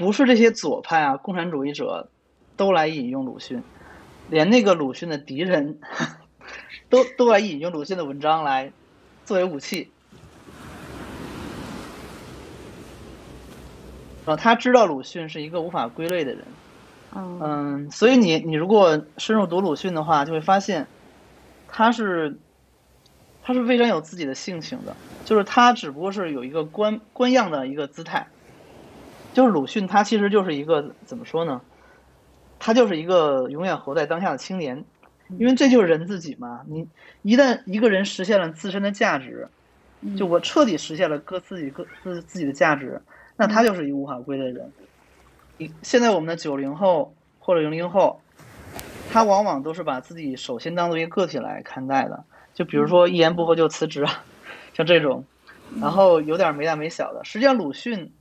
不是这些左派啊、共产主义者都来引用鲁迅，连那个鲁迅的敌人都都来引用鲁迅的文章来作为武器。啊，他知道鲁迅是一个无法归类的人，嗯，所以你你如果深入读鲁迅的话，就会发现，他是，他是非常有自己的性情的，就是他只不过是有一个官官样的一个姿态，就是鲁迅他其实就是一个怎么说呢？他就是一个永远活在当下的青年，因为这就是人自己嘛。你一旦一个人实现了自身的价值，就我彻底实现了各自己各自自己的价值。那他就是一个无法归类的人。你现在我们的九零后或者零零后，他往往都是把自己首先当做一个个体来看待的。就比如说一言不合就辞职啊，像这种，然后有点没大没小的。实际上，鲁迅，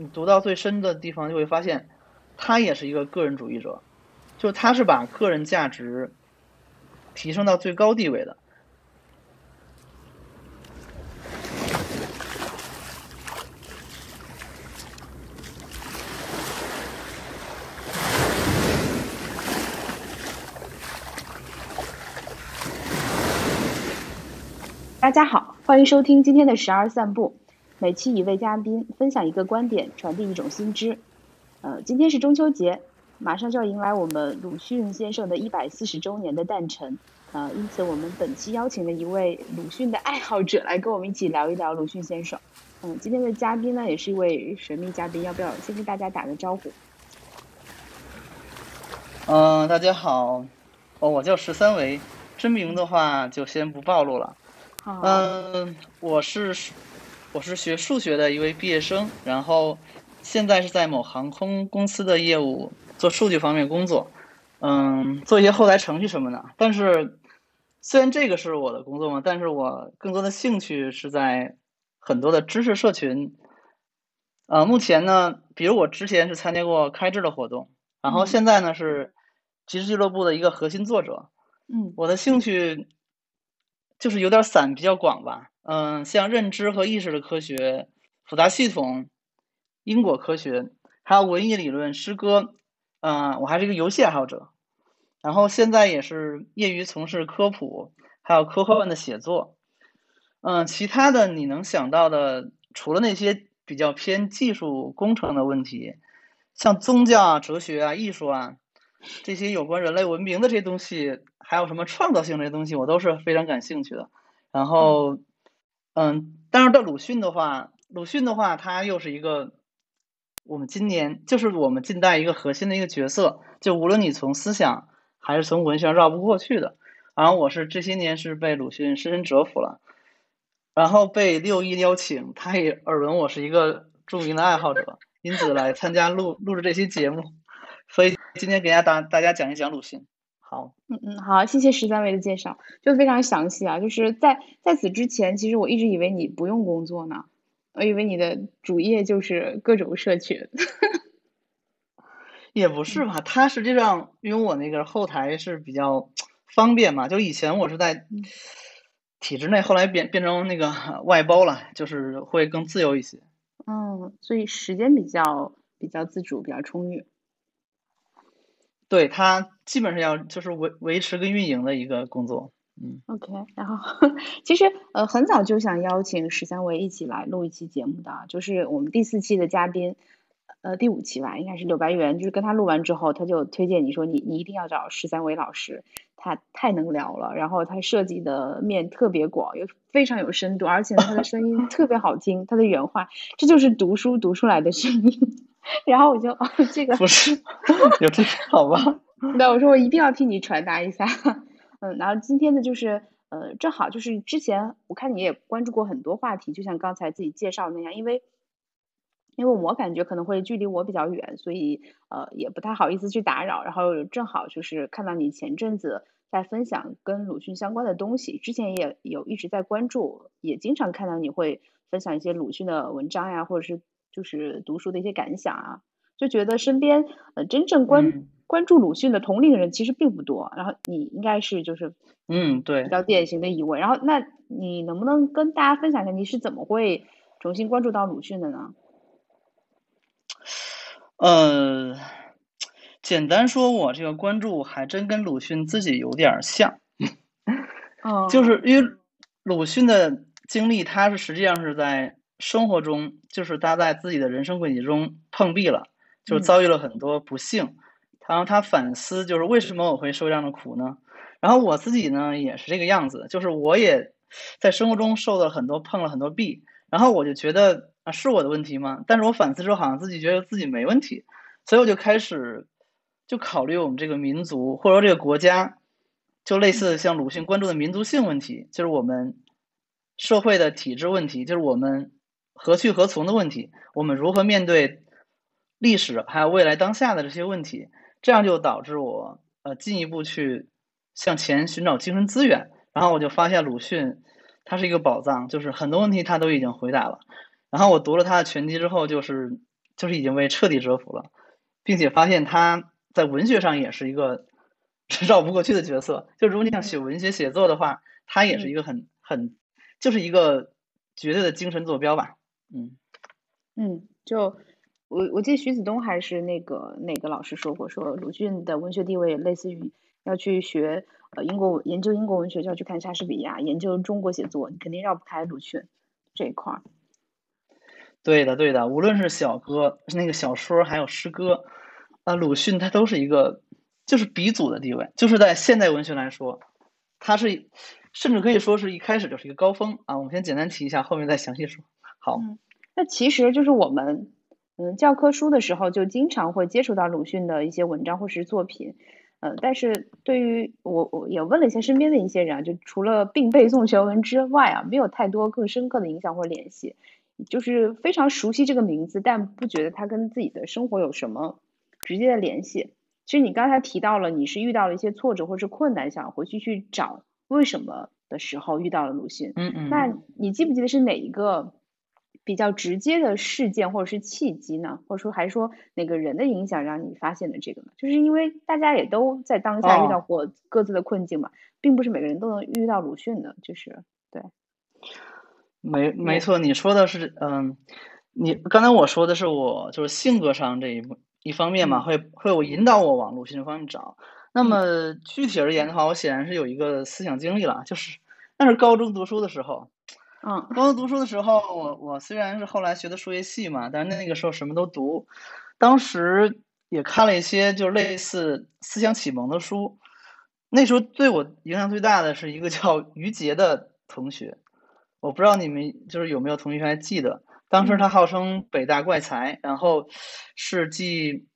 你读到最深的地方就会发现，他也是一个个人主义者，就他是把个人价值提升到最高地位的。大家好，欢迎收听今天的十二散步。每期一位嘉宾分享一个观点，传递一种新知。呃，今天是中秋节，马上就要迎来我们鲁迅先生的一百四十周年的诞辰。呃，因此我们本期邀请了一位鲁迅的爱好者来跟我们一起聊一聊鲁迅先生。嗯，今天的嘉宾呢也是一位神秘嘉宾，要不要先跟大家打个招呼？嗯，大家好，哦，我叫十三维，真名的话就先不暴露了。嗯，我是我是学数学的一位毕业生，然后现在是在某航空公司的业务做数据方面工作，嗯，做一些后台程序什么的。但是虽然这个是我的工作嘛，但是我更多的兴趣是在很多的知识社群。呃，目前呢，比如我之前是参加过开智的活动，然后现在呢是极时俱乐部的一个核心作者。嗯，我的兴趣。就是有点散，比较广吧。嗯，像认知和意识的科学、复杂系统、因果科学，还有文艺理论、诗歌。嗯，我还是一个游戏爱好者，然后现在也是业余从事科普，还有科幻的写作。嗯，其他的你能想到的，除了那些比较偏技术工程的问题，像宗教啊、哲学啊、艺术啊。这些有关人类文明的这些东西，还有什么创造性这些东西，我都是非常感兴趣的。然后，嗯，但是到鲁迅的话，鲁迅的话，他又是一个我们今年就是我们近代一个核心的一个角色。就无论你从思想还是从文学绕不过去的。然后我是这些年是被鲁迅深深折服了，然后被六一邀请，他也耳闻我是一个著名的爱好者，因此来参加录录制这期节目。所以今天给大家大大家讲一讲鲁迅。好，嗯嗯，好，谢谢十三位的介绍，就非常详细啊。就是在在此之前，其实我一直以为你不用工作呢，我以为你的主业就是各种社群。也不是吧，他实际上因为我那个后台是比较方便嘛，就以前我是在体制内，后来变变成那个外包了，就是会更自由一些。嗯，所以时间比较比较自主，比较充裕。对他基本上要就是维维持跟运营的一个工作，嗯，OK，然后其实呃很早就想邀请十三维一起来录一期节目的，就是我们第四期的嘉宾，呃第五期吧，应该是柳白猿，就是跟他录完之后，他就推荐你说你你一定要找十三维老师，他太能聊了，然后他涉及的面特别广，又非常有深度，而且他的声音特别好听，他的原话这就是读书读出来的声音。然后我就哦，这个不是 有这个好吧？那我说我一定要替你传达一下，嗯，然后今天的就是呃，正好就是之前我看你也关注过很多话题，就像刚才自己介绍那样，因为因为我感觉可能会距离我比较远，所以呃也不太好意思去打扰。然后正好就是看到你前阵子在分享跟鲁迅相关的东西，之前也有一直在关注，也经常看到你会分享一些鲁迅的文章呀，或者是。就是读书的一些感想啊，就觉得身边呃真正关关注鲁迅的同龄人其实并不多，然后你应该是就是嗯对。比较典型的一位，然后那你能不能跟大家分享一下你是怎么会重新关注到鲁迅的呢？呃，简单说，我这个关注还真跟鲁迅自己有点像，哦，就是因为鲁迅的经历，他是实际上是在生活中，就是他在自己的人生轨迹中碰壁了，就是嗯。遭遇了很多不幸，然后他反思，就是为什么我会受这样的苦呢？然后我自己呢也是这个样子，就是我也在生活中受到了很多碰了很多壁，然后我就觉得啊是我的问题吗？但是我反思之后好像自己觉得自己没问题，所以我就开始就考虑我们这个民族或者说这个国家，就类似像鲁迅关注的民族性问题，就是我们社会的体制问题，就是我们何去何从的问题，我们如何面对历史还有未来当下的这些问题，这样就导致我呃进一步去向前寻找精神资源，然后我就发现鲁迅他是一个宝藏，就是很多问题他都已经回答了。然后我读了他的全集之后，就是就是已经被彻底折服了，并且发现他在文学上也是一个绕不过去的角色。就如果你想写文学写作的话，他也是一个很很就是一个绝对的精神坐标吧。嗯嗯，就我我记得徐子东还是那个哪个老师说过，说鲁迅的文学地位类似于要去学呃英国研究英国文学就要去看莎士比亚，研究中国写作你肯定绕不开鲁迅这一块儿。对的，对的，无论是小歌、那个小说，还有诗歌，啊，鲁迅他都是一个就是鼻祖的地位，就是在现代文学来说，他是甚至可以说是一开始就是一个高峰啊。我们先简单提一下，后面再详细说。好，嗯，那其实就是我们嗯教科书的时候就经常会接触到鲁迅的一些文章或是作品，呃，但是对于我我也问了一下身边的一些人啊，就除了并背诵全文之外啊，没有太多更深刻的影响或联系，就是非常熟悉这个名字，但不觉得他跟自己的生活有什么直接的联系。其实你刚才提到了，你是遇到了一些挫折或是困难，想回去去找为什么的时候遇到了鲁迅。嗯嗯，那你记不记得是哪一个比较直接的事件或者是契机呢？或者说还是说哪个人的影响让你发现的这个呢？就是因为大家也都在当下遇到哦过各自的困境嘛，并不是每个人都能遇到鲁迅的，就是对，没没错，你说的是嗯，你刚才我说的是我就是性格上这一一方面嘛，嗯会会有引导我往鲁迅的方面找。那嗯么具体而言的话，我显然是有一个思想经历了，就是那是高中读书的时候。嗯高中读书的时候，我我虽然是后来学的数学系嘛，但是那个时候什么都读，当时也看了一些就类似思想启蒙的书。那时候对我影响最大的是一个叫于杰的同学，我不知道你们就是有没有同学还记得，当时嗯他号称北大怪才，然后是继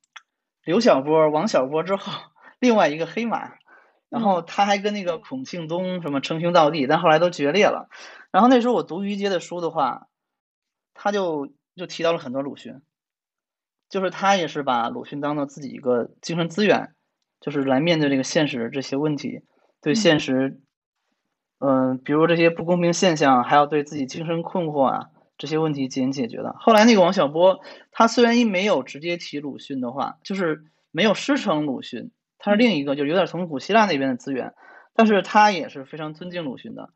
刘晓波、王小波之后另外一个黑马。然后嗯他还跟那个孔庆东什么称兄道弟，但后来都决裂了。然后那时候我读于杰的书的话，他就就提到了很多鲁迅，就是他也是把鲁迅当做自己一个精神资源，就是来面对这个现实这些问题，对嗯现实，嗯、比如这些不公平现象，还要对自己精神困惑啊这些问题进行解决的。后来那个王小波，他虽然一没有直接提鲁迅的话，就是没有师承鲁迅，他是嗯另一个，就是有点从古希腊那边的资源，但是他也是非常尊敬鲁迅的。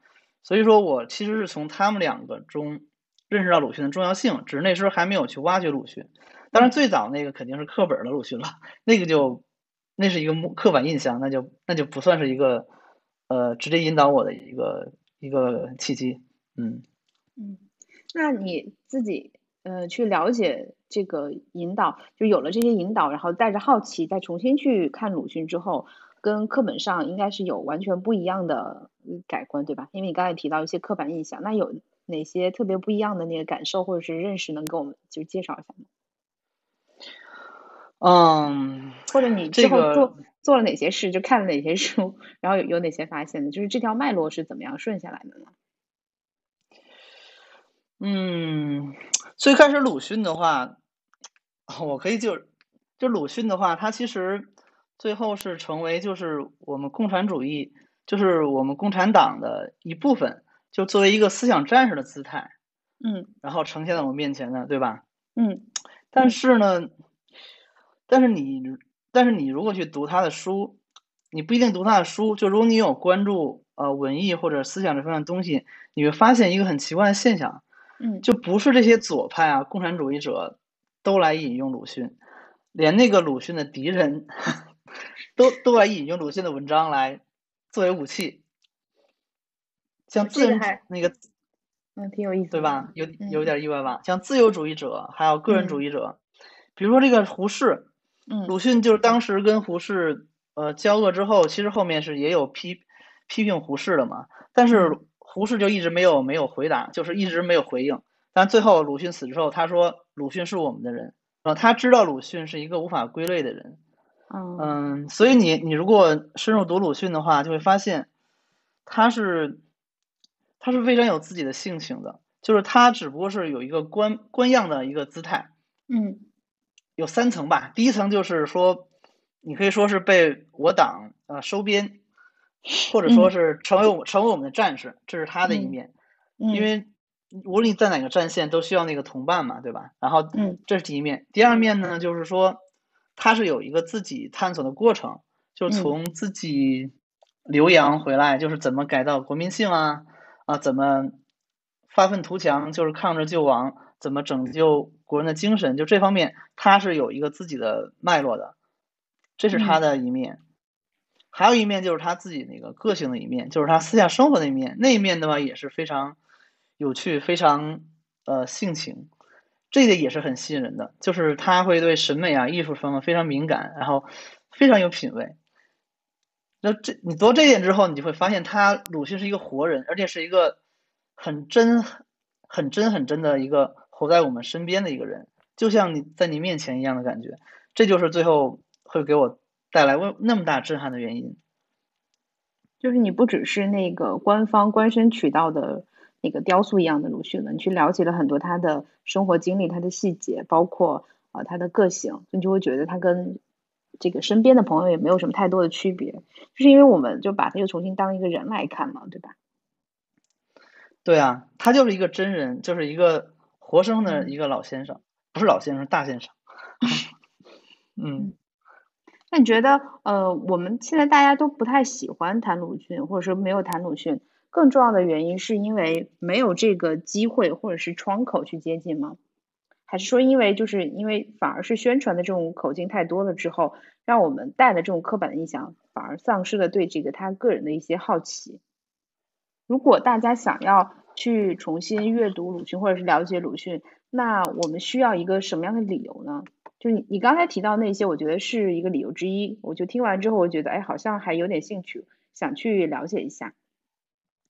所以说我其实是从他们两个中认识到鲁迅的重要性，只是那时候还没有去挖掘鲁迅。当然，最早那个肯定是课本儿的鲁迅了，那个就那是一个刻板印象，那就那就不算是一个呃直接引导我的一个一个契机。嗯嗯，那你自己呃去了解这个引导，就有了这些引导，然后带着好奇再重新去看鲁迅之后，跟课本上应该是有完全不一样的嗯改观，对吧？因为你刚才提到一些刻板印象，那有哪些特别不一样的那个感受或者是认识，能给我们就介绍一下吗？嗯，或者你之这个后做做了哪些事，就看了哪些书，然后有有哪些发现的，就是这条脉络是怎么样顺下来的呢？嗯，最开始鲁迅的话，我可以就就鲁迅的话，他其实最后是成为就是我们共产主义，就是我们共产党的一部分，就作为一个思想战士的姿态，嗯然后呈现在我们面前的，对吧？嗯但是呢，但是你但是你如果去读他的书，你不一定读他的书，就如果你有关注呃文艺或者思想这方面的东西，你会发现一个很奇怪的现象。嗯就不是这些左派啊、共产主义者都来引用鲁迅，连那个鲁迅的敌人都都来引用鲁迅的文章来作为武器，像自由那个，嗯，挺有意思，对吧？有有点意外吧？像自由主义者，还有个人主义者，比如说这个胡适，嗯，鲁迅就是当时跟胡适呃交恶之后，其实后面是也有批批评胡适的嘛，但是胡适就一直没有没有回答，就是一直没有回应。但最后鲁迅死之后，他说鲁迅是我们的人，呃，他知道鲁迅是一个无法归类的人。嗯，所以你你如果深入读鲁迅的话，就会发现，他是他是非常有自己的性情的，就是他只不过是有一个官官样的一个姿态，嗯，有三层吧。第一层就是说，你可以说是被我党呃收编，或者说是成为我成为我们的战士，这是他的一面，因为无论你在哪个战线都需要那个同伴嘛，对吧？然后，嗯，这是第一面。第二面呢，就是说。他是有一个自己探索的过程，就是从自己留洋回来，就是怎么改造国民性啊啊，怎么发愤图强，就是抗日救亡，怎么拯救国人的精神，就这方面他是有一个自己的脉络的，这是他的一面。还有一面就是他自己那个个性的一面，就是他私下生活的一面，那一面的话也是非常有趣，非常呃性情。这个也是很吸引人的，就是他会对审美啊、艺术方面非常敏感，然后非常有品味。那这你读到这点之后，你就会发现他鲁迅是一个活人，而且是一个很真、很真、很真的一个活在我们身边的一个人，就像你在你面前一样的感觉。这就是最后会给我带来为那么大震撼的原因。就是你不只是那个官方官宣渠道的。那个雕塑一样的鲁迅了，你去了解了很多他的生活经历，他的细节，包括呃他的个性，你就会觉得他跟这个身边的朋友也没有什么太多的区别，就是因为我们就把他又重新当一个人来看嘛，对吧？对啊，他就是一个真人，就是一个活生生的一个老先生，不是老先生，大先生。嗯，那你觉得呃，我们现在大家都不太喜欢谈鲁迅，或者说没有谈鲁迅？更重要的原因是因为没有这个机会或者是窗口去接近吗？还是说因为就是因为反而是宣传的这种口径太多了之后，让我们带的这种刻板的印象反而丧失了对这个他个人的一些好奇？如果大家想要去重新阅读鲁迅或者是了解鲁迅，那我们需要一个什么样的理由呢？就你你刚才提到那些，我觉得是一个理由之一。我就听完之后，我觉得哎，好像还有点兴趣，想去了解一下。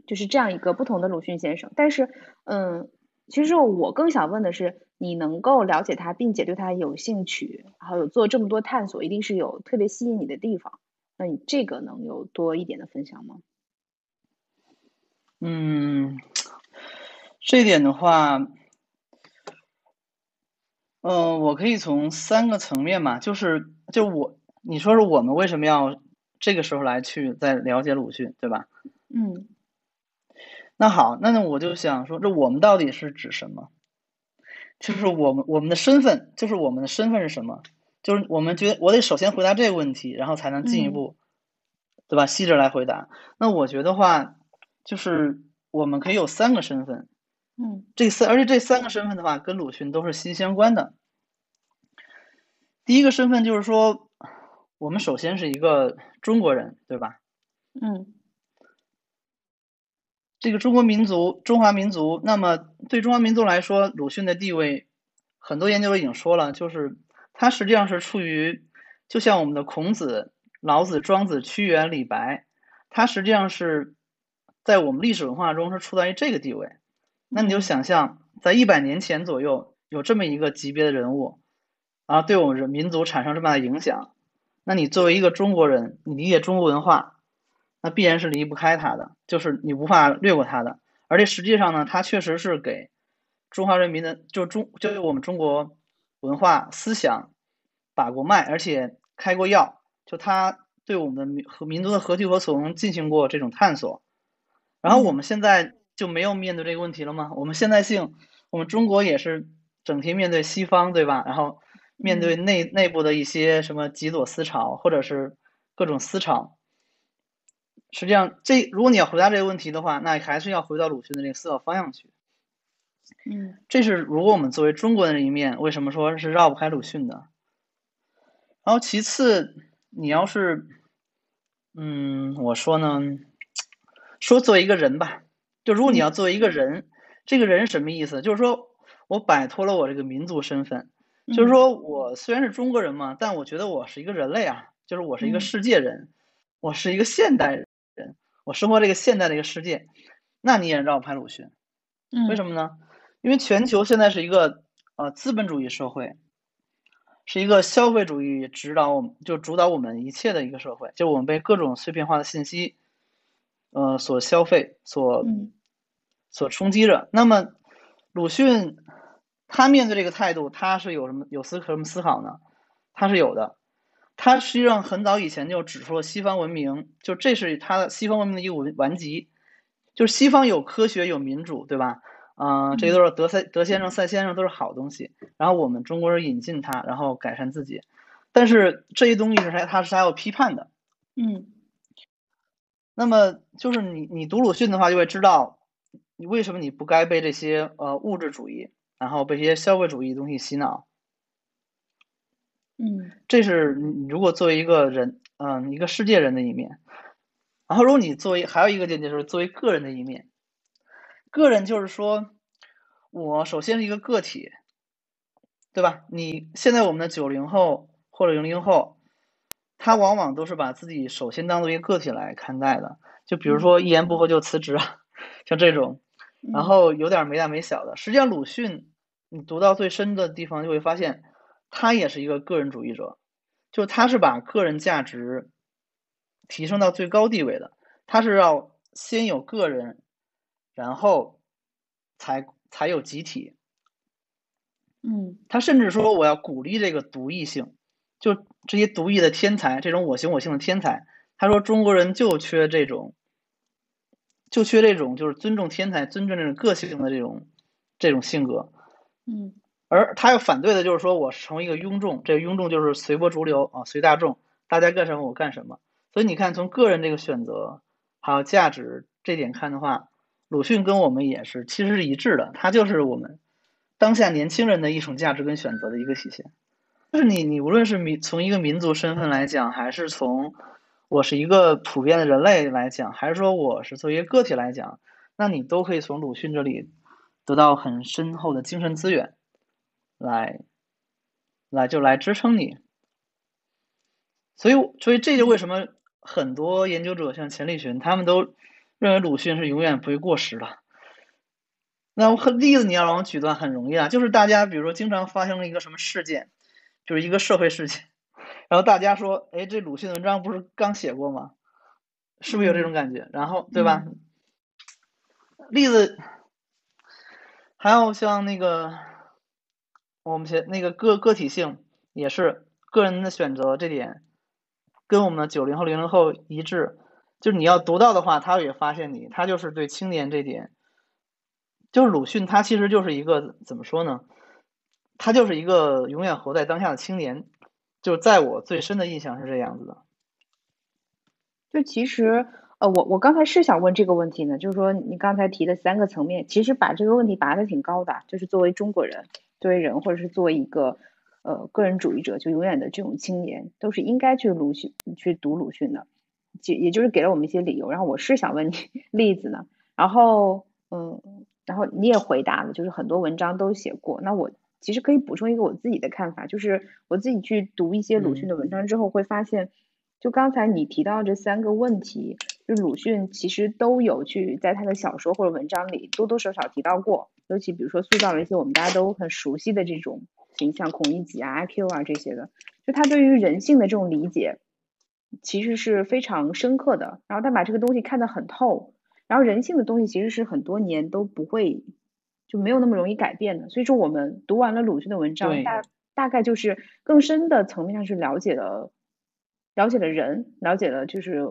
就是这样一个不同的鲁迅先生，但是，嗯，其实我更想问的是，你能够了解他，并且对他有兴趣，还有做这么多探索，一定是有特别吸引你的地方。那你这个能有多一点的分享吗？嗯，这点的话，嗯，我可以从三个层面嘛，就是就我，你说说我们为什么要这个时候来去再了解鲁迅，对吧？嗯。那好，那那我就想说，这我们到底是指什么？就是我们我们的身份，就是我们的身份是什么？就是我们觉得我得首先回答这个问题，然后才能进一步，对吧？细致来回答。那我觉得话，就是我们可以有三个身份，嗯，这三而且这三个身份的话，跟鲁迅都是息息相关的。第一个身份就是说，我们首先是一个中国人，对吧？嗯。这个中国民族，中华民族，那么对中华民族来说，鲁迅的地位，很多研究都已经说了，就是他实际上是处于，就像我们的孔子、老子、庄子、屈原、李白，他实际上是在我们历史文化中是处在于这个地位。那你就想象，在一百年前左右，有这么一个级别的人物，啊，对我们人民族产生这么大的影响，那你作为一个中国人，你理解中国文化。那必然是离不开它的，就是你无法略过它的。而且实际上呢，它确实是给中华人民的，就中就我们中国文化思想把过脉，而且开过药。就它对我们民和民族的何去何从进行过这种探索。然后我们现在就没有面对这个问题了吗？我们现在性，我们中国也是整天面对西方，对吧？然后面对内内部的一些什么极左思潮，或者是各种思潮。实际上，这如果你要回答这个问题的话，那还是要回到鲁迅的这个思考方向去。嗯，这是如果我们作为中国人的一面，为什么说是绕不开鲁迅的？然后其次，你要是，嗯，我说呢，说作为一个人吧，就如果你要作为一个人，这个人什么意思？就是说我摆脱了我这个民族身份，就是说我虽然是中国人嘛，但我觉得我是一个人类啊，就是我是一个世界人，我是一个现代人，我生活这个现代的一个世界，那你也让我拍鲁迅，为什么呢？因为全球现在是一个呃资本主义社会。是一个消费主义指导我们，就主导我们一切的一个社会，就我们被各种碎片化的信息，呃，所消费，所所冲击着。那么，鲁迅他面对这个态度，他是有什么有思什么思考呢？他是有的。他实际上很早以前就指出了西方文明，就这是他的西方文明的一个顽顽疾，就是西方有科学有民主，对吧？嗯，这些都是德赛德先生、赛先生都是好东西。然后我们中国人引进它，然后改善自己。但是这些东西是他他是还要批判的。嗯。那么就是你你读鲁迅的话，就会知道你为什么你不该被这些呃物质主义，然后被这些消费主义东西洗脑。嗯。这是你如果作为一个人，嗯，一个世界人的一面。然后如果你作为还有一个见解，就是作为个人的一面。个人就是说，我首先是一个个体，对吧？你现在我们的九零后或者零零后，他往往都是把自己首先当做一个个体来看待的。就比如说一言不合就辞职啊，像这种，然后有点没大没小的。实际上，鲁迅你读到最深的地方，就会发现他也是一个个人主义者，就他是把个人价值提升到最高地位的。他是要先有个人。然后，才才有集体。嗯，他甚至说我要鼓励这个独异性，就这些独异的天才，这种我行我性的天才。他说中国人就缺这种，就缺这种就是尊重天才、尊重这种个性的这种这种性格。嗯，而他要反对的就是说我成为一个庸众，这个庸众就是随波逐流啊，随大众，大家干什么我干什么。所以你看，从个人这个选择还有价值这点看的话。鲁迅跟我们也是，其实是一致的。他就是我们当下年轻人的一种价值跟选择的一个体现。就是你，你无论是民从一个民族身份来讲，还是从我是一个普遍的人类来讲，还是说我是作为一个个体来讲，那你都可以从鲁迅这里得到很深厚的精神资源，来，来就来支撑你。所以，所以这就为什么很多研究者像钱理群他们都。认为鲁迅是永远不会过时的。那我例子你要让我举段很容易啊，就是大家比如说经常发生了一个什么事件，就是一个社会事件，然后大家说，哎，这鲁迅文章不是刚写过吗？是不是有这种感觉？然后对吧？例子还有像那个我们写那个个个体性也是个人的选择这点，跟我们的九零后零零后一致。就是你要读到的话，他也发现你，他就是对青年这点，就是鲁迅，他其实就是一个怎么说呢？他就是一个永远活在当下的青年，就在我最深的印象是这样子的。就其实，呃，我我刚才是想问这个问题呢，就是说你刚才提的三个层面，其实把这个问题拔的挺高的，就是作为中国人，作为人，或者是作为一个呃个人主义者，就永远的这种青年，都是应该去鲁迅去读鲁迅的。也也就是给了我们一些理由，然后我是想问你 例子呢，然后嗯，然后你也回答了，就是很多文章都写过。那我其实可以补充一个我自己的看法，就是我自己去读一些鲁迅的文章之后，会发现，就刚才你提到这三个问题，就鲁迅其实都有去在他的小说或者文章里多多少少提到过，尤其比如说塑造了一些我们大家都很熟悉的这种形象，孔乙己啊、阿 Q 啊这些的，就他对于人性的这种理解。其实是非常深刻的，然后他把这个东西看得很透，然后人性的东西其实是很多年都不会就没有那么容易改变的。所以说，我们读完了鲁迅的文章，大大概就是更深的层面上去了解了了解了人，了解了就是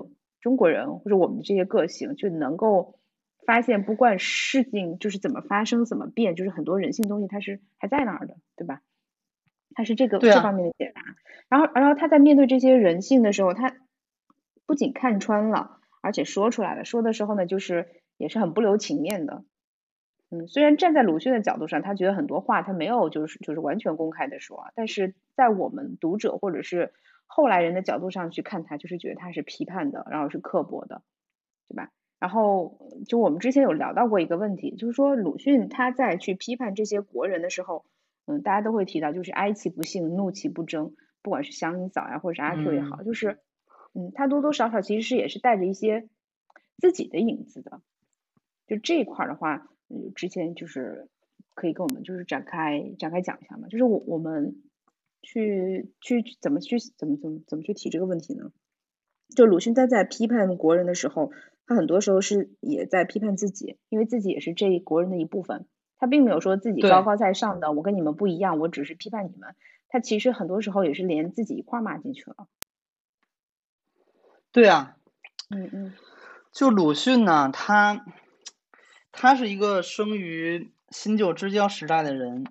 中国人或者我们的这些个性，就能够发现不管事情就是怎么发生怎么变，就是很多人性东西它是还在那儿的，对吧？他是这个这方面的解答，然后，然后他在面对这些人性的时候，他不仅看穿了，而且说出来了。说的时候呢，就是也是很不留情面的。嗯，虽然站在鲁迅的角度上，他觉得很多话他没有就是就是完全公开的说，但是在我们读者或者是后来人的角度上去看他，就是觉得他是批判的，然后是刻薄的，对吧？然后就我们之前有聊到过一个问题，就是说鲁迅他在去批判这些国人的时候，嗯，大家都会提到就是哀其不幸，怒其不争，不管是祥林嫂呀，或者是阿 Q 也好，就是嗯，他多多少少其实是也是带着一些自己的影子的。就这一块的话，嗯，之前就是可以跟我们就是展开展开讲一下嘛，就是我我们去去怎么去怎么怎么怎么去提这个问题呢？就鲁迅他在批判国人的时候。他很多时候是也在批判自己，因为自己也是这一国人的一部分。他并没有说自己高高在上的，我跟你们不一样，我只是批判你们。他其实很多时候也是连自己一块骂进去了。对啊，嗯嗯，就鲁迅呢，他他是一个生于新旧之交时代的人，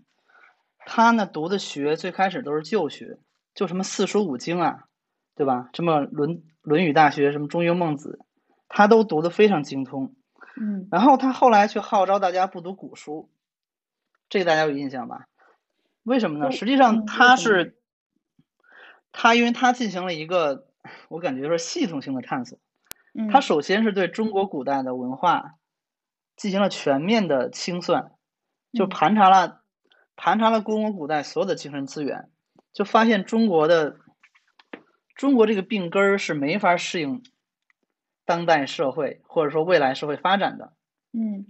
他呢读的学最开始都是旧学，就什么四书五经啊，对吧？什么《论论语》《大学》，什么《中庸》《孟子》。他都读得非常精通，嗯，然后他后来却号召大家不读古书，这个大家有印象吧？为什么呢？实际上他是，他因为他进行了一个，我感觉是系统性的探索，他首先是对中国古代的文化进行了全面的清算，就盘查了盘查了中国古代所有的精神资源，就发现中国的中国这个病根儿是没法适应。当代社会或者说未来社会发展的，嗯，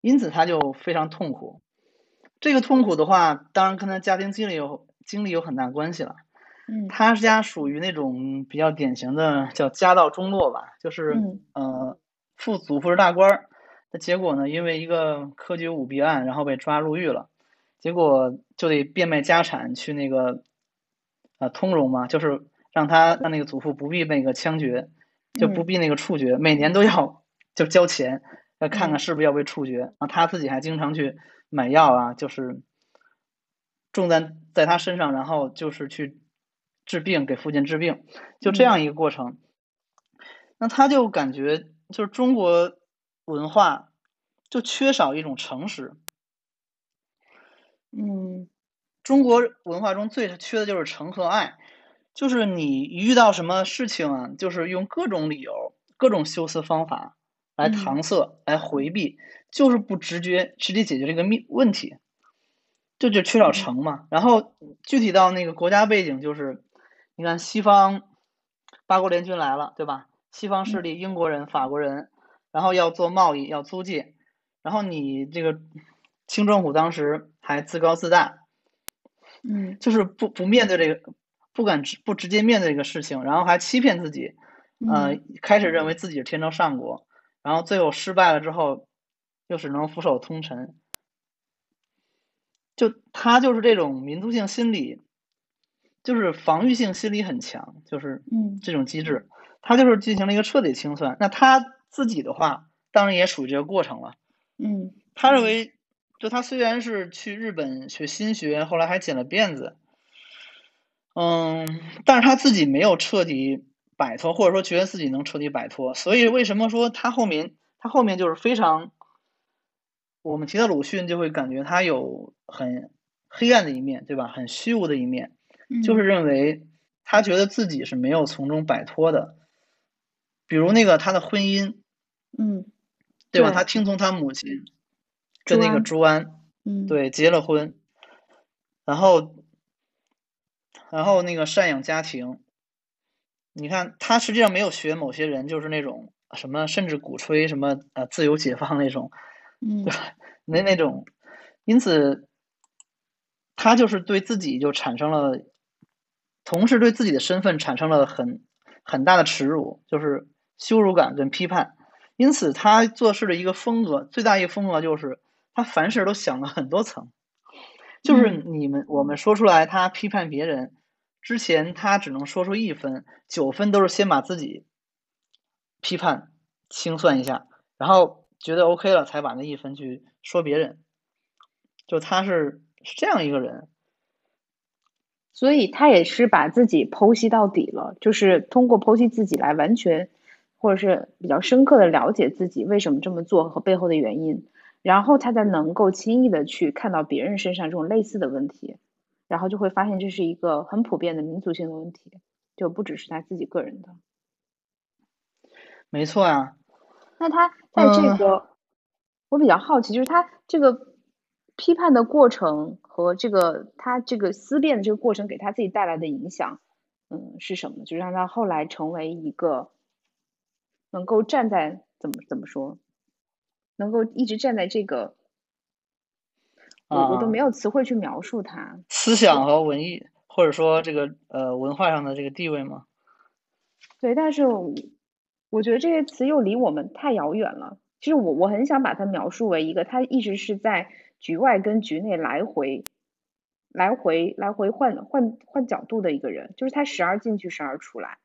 因此他就非常痛苦。这个痛苦的话，当然跟他家庭经历有经历有很大关系了。嗯，他家属于那种比较典型的叫家道中落吧，就是呃，父祖父是大官儿，那结果呢，因为一个科举舞弊案，然后被抓入狱了，结果就得变卖家产去那个呃通融嘛，就是让他让那个祖父不必那个枪决。就不必那个处决，每年都要就交钱，要看看是不是要被处决。然后他自己还经常去买药啊，就是重担在他身上，然后就是去治病，给父亲治病，就这样一个过程。那他就感觉就是中国文化就缺少一种诚实。嗯，中国文化中最缺的就是诚和爱。就是你遇到什么事情啊，就是用各种理由、各种修辞方法来搪塞、来回避，就是不直接直接解决这个命问题，这就缺少诚嘛。然后具体到那个国家背景，就是你看西方八国联军来了，对吧？西方势力，英国人、法国人，然后要做贸易、要租界，然后你这个清政府当时还自高自大，嗯，就是不不面对这个。不敢直不直接面对这个事情，然后还欺骗自己，呃，开始认为自己是天朝上国，然后最后失败了之后，又只能俯首通臣。就他就是这种民族性心理，就是防御性心理很强，就是这种机制，他就是进行了一个彻底清算。那他自己的话，当然也属于这个过程了。嗯，他认为，就他虽然是去日本学新学，后来还剪了辫子。嗯，但是他自己没有彻底摆脱，或者说觉得自己能彻底摆脱，所以为什么说他后面他后面就是非常，我们提到鲁迅就会感觉他有很黑暗的一面，对吧？很虚无的一面，就是认为他觉得自己是没有从中摆脱的，比如那个他的婚姻，嗯，对吧？他听从他母亲跟那个朱安，嗯，对，结了婚，然后。然后那个赡养家庭，你看他实际上没有学某些人，就是那种什么，甚至鼓吹什么呃自由解放那种，嗯，那那种，因此他就是对自己就产生了，同时对自己的身份产生了很很大的耻辱，就是羞辱感跟批判。因此他做事的一个风格，最大一个风格就是他凡事都想了很多层，就是你们我们说出来，他批判别人。之前他只能说出一分，九分都是先把自己批判清算一下，然后觉得 OK 了，才把那一分去说别人。就他是是这样一个人，所以他也是把自己剖析到底了，就是通过剖析自己来完全或者是比较深刻的了解自己为什么这么做和背后的原因，然后他才能够轻易的去看到别人身上这种类似的问题，然后就会发现这是一个很普遍的民族性的问题，就不只是他自己个人的。没错呀。那他在这个，我比较好奇，就是他这个批判的过程和这个他这个思辨的这个过程给他自己带来的影响，嗯，是什么？就让他后来成为一个能够站在怎么怎么说，能够一直站在这个，我我都没有词汇去描述他思想和文艺，或者说这个呃文化上的这个地位吗？对，但是。我觉得这些词又离我们太遥远了。其实我我很想把它描述为一个，他一直是在局外跟局内来回、来回、来回换换换角度的一个人，就是他时而进去，时而出来。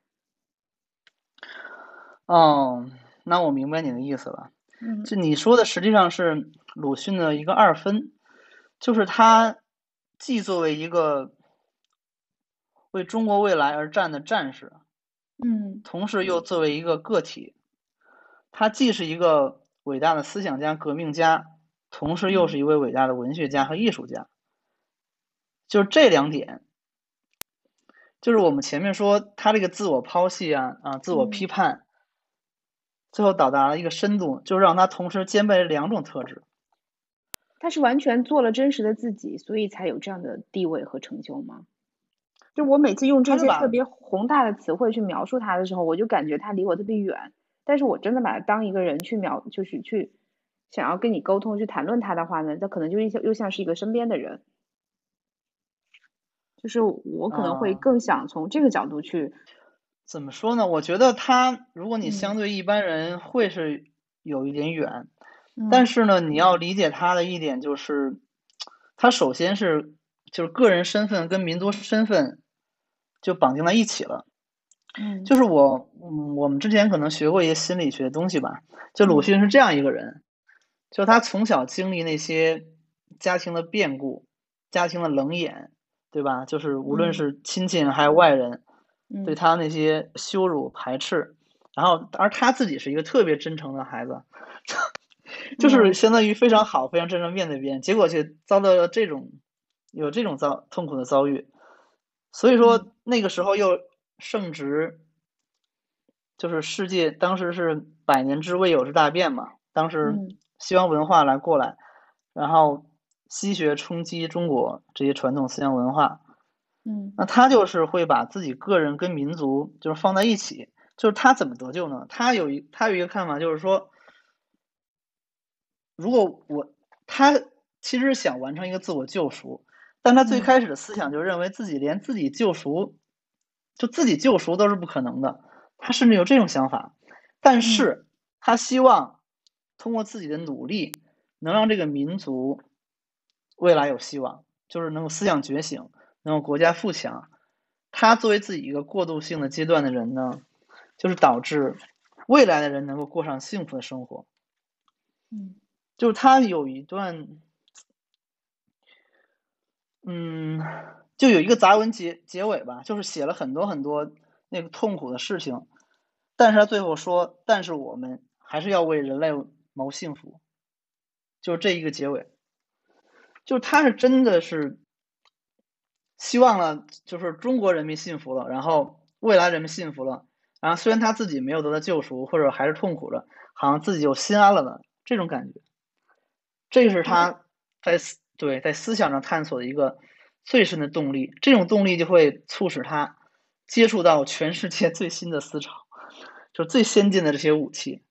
哦，那我明白你的意思了。嗯，就你说的实际上是鲁迅的一个二分，就是他既作为一个为中国未来而战的战士。嗯，同时又作为一个个体，他既是一个伟大的思想家、革命家，同时又是一位伟大的文学家和艺术家。就是这两点，就是我们前面说他这个自我剖析啊啊，自我批判，最后到达了一个深度，就让他同时兼备两种特质。他是完全做了真实的自己，所以才有这样的地位和成就吗？就我每次用这些特别宏大的词汇去描述他的时候，我就感觉他离我特别远。但是我真的把他当一个人去描，就是去想要跟你沟通、去谈论他的话呢，他可能就又又像是一个身边的人。就是我可能会更想从这个角度去。怎么说呢？我觉得他，如果你相对一般人，会是有一点远。但是呢，你要理解他的一点就是，他首先是就是个人身份跟民族身份。就绑定在一起了，嗯，就是我，嗯，我们之前可能学过一些心理学东西吧。就鲁迅是这样一个人，就他从小经历那些家庭的变故、家庭的冷眼，对吧？就是无论是亲戚还是外人，对他那些羞辱排斥，然后而他自己是一个特别真诚的孩子，就是相当于非常好、非常真诚面对别人，结果却遭到了这种有这种遭痛苦的遭遇。所以说那个时候又圣职，就是世界当时是百年之未有之大变嘛，当时西方文化来过来，然后西学冲击中国这些传统思想文化，嗯，那他就是会把自己个人跟民族就是放在一起，就是他怎么得救呢？他有一他有一个看法，就是说，如果我他其实想完成一个自我救赎。但他最开始的思想就认为自己连自己救赎，就自己救赎都是不可能的。他甚至有这种想法，但是他希望通过自己的努力，能让这个民族未来有希望，就是能够思想觉醒，能够国家富强。他作为自己一个过渡性的阶段的人呢，就是导致未来的人能够过上幸福的生活。嗯，就是他有一段。嗯，就有一个杂文结结尾吧，就是写了很多很多那个痛苦的事情，但是他最后说，但是我们还是要为人类谋幸福，就是这一个结尾，就是他是真的是希望了，就是中国人民幸福了，然后未来人民幸福了，然后虽然他自己没有得到救赎，或者还是痛苦着，好像自己就心安了的这种感觉，这是他在思。对，在思想上探索的一个最深的动力，这种动力就会促使他接触到全世界最新的思潮，就最先进的这些武器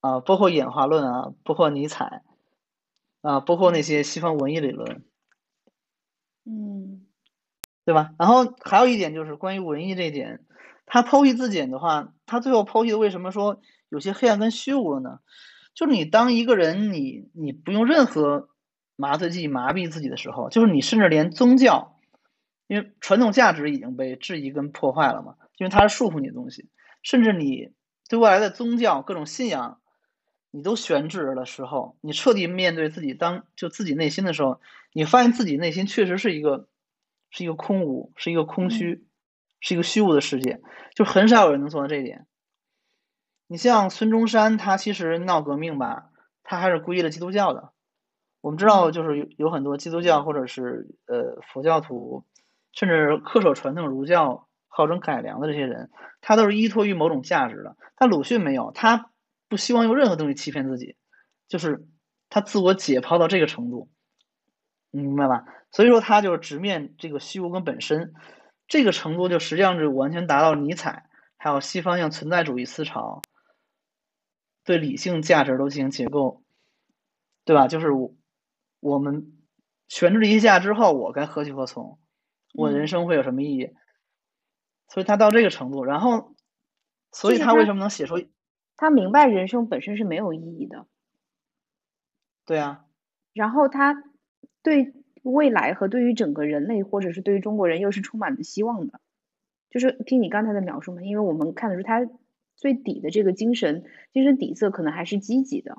啊，包括演化论啊，包括尼采啊，包括那些西方文艺理论，嗯，对吧？然后还有一点就是关于文艺这一点，他剖析自检的话，他最后剖析的为什么说有些黑暗跟虚无了呢？就是你当一个人，你你不用任何。麻醉剂麻痹自己的时候，就是你甚至连宗教，因为传统价值已经被质疑跟破坏了嘛，因为它是束缚你的东西，甚至你对未来的宗教各种信仰，你都悬置的时候，你彻底面对自己当就自己内心的时候，你发现自己内心确实是一个是一个空无，是一个空虚，是一个虚无的世界，就很少有人能做到这一点。你像孙中山，他其实闹革命吧。他还是皈依了基督教的。我们知道，就是有有很多基督教或者是呃佛教徒，甚至恪守传统儒教、号称改良的这些人，他都是依托于某种价值的。但鲁迅没有，他不希望用任何东西欺骗自己，就是他自我解剖到这个程度，你明白吧？所以说他就是直面这个虚无跟本身，这个程度就实际上是完全达到尼采还有西方向存在主义思潮对理性价值都进行解构，对吧？就是我。我们悬置一下之后，我该何去何从？我人生会有什么意义？所以他到这个程度，然后，所以他为什么能写出？他明白人生本身是没有意义的。对啊。然后他对未来和对于整个人类，或者是对于中国人，又是充满着希望的。就是听你刚才的描述嘛，因为我们看得出他最底的这个精神精神底色，可能还是积极的。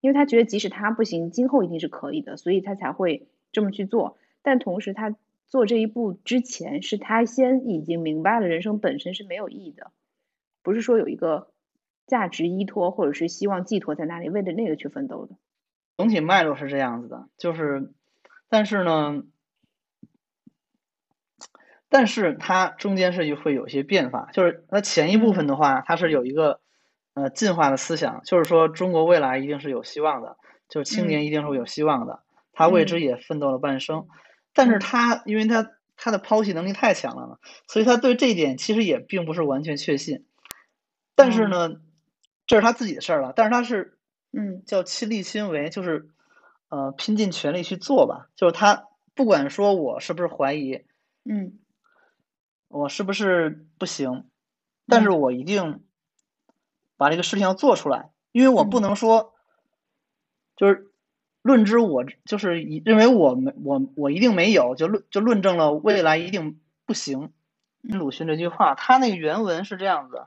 因为他觉得即使他不行，今后一定是可以的，所以他才会这么去做。但同时，他做这一步之前，是他先已经明白了人生本身是没有意义的，不是说有一个价值依托或者是希望寄托在那里，为了那个去奋斗的。总体脉络是这样子的，就是，但是呢，但是它中间是会有一些变化，就是它前一部分的话，它是有一个。呃，进化的思想就是说，中国未来一定是有希望的，就是青年一定是有希望的。他为之也奋斗了半生，但是他因为他他的抛弃能力太强了嘛，所以他对这一点其实也并不是完全确信。但是呢，这是他自己的事儿了。但是他是，嗯，叫亲力亲为，就是呃，拼尽全力去做吧。就是他不管说我是不是怀疑，嗯，我是不是不行，但是我一定。把这个事情要做出来，因为我不能说，就是论之我就是以认为我没我我一定没有，就论就论证了未来一定不行。鲁迅这句话，他那个原文是这样子，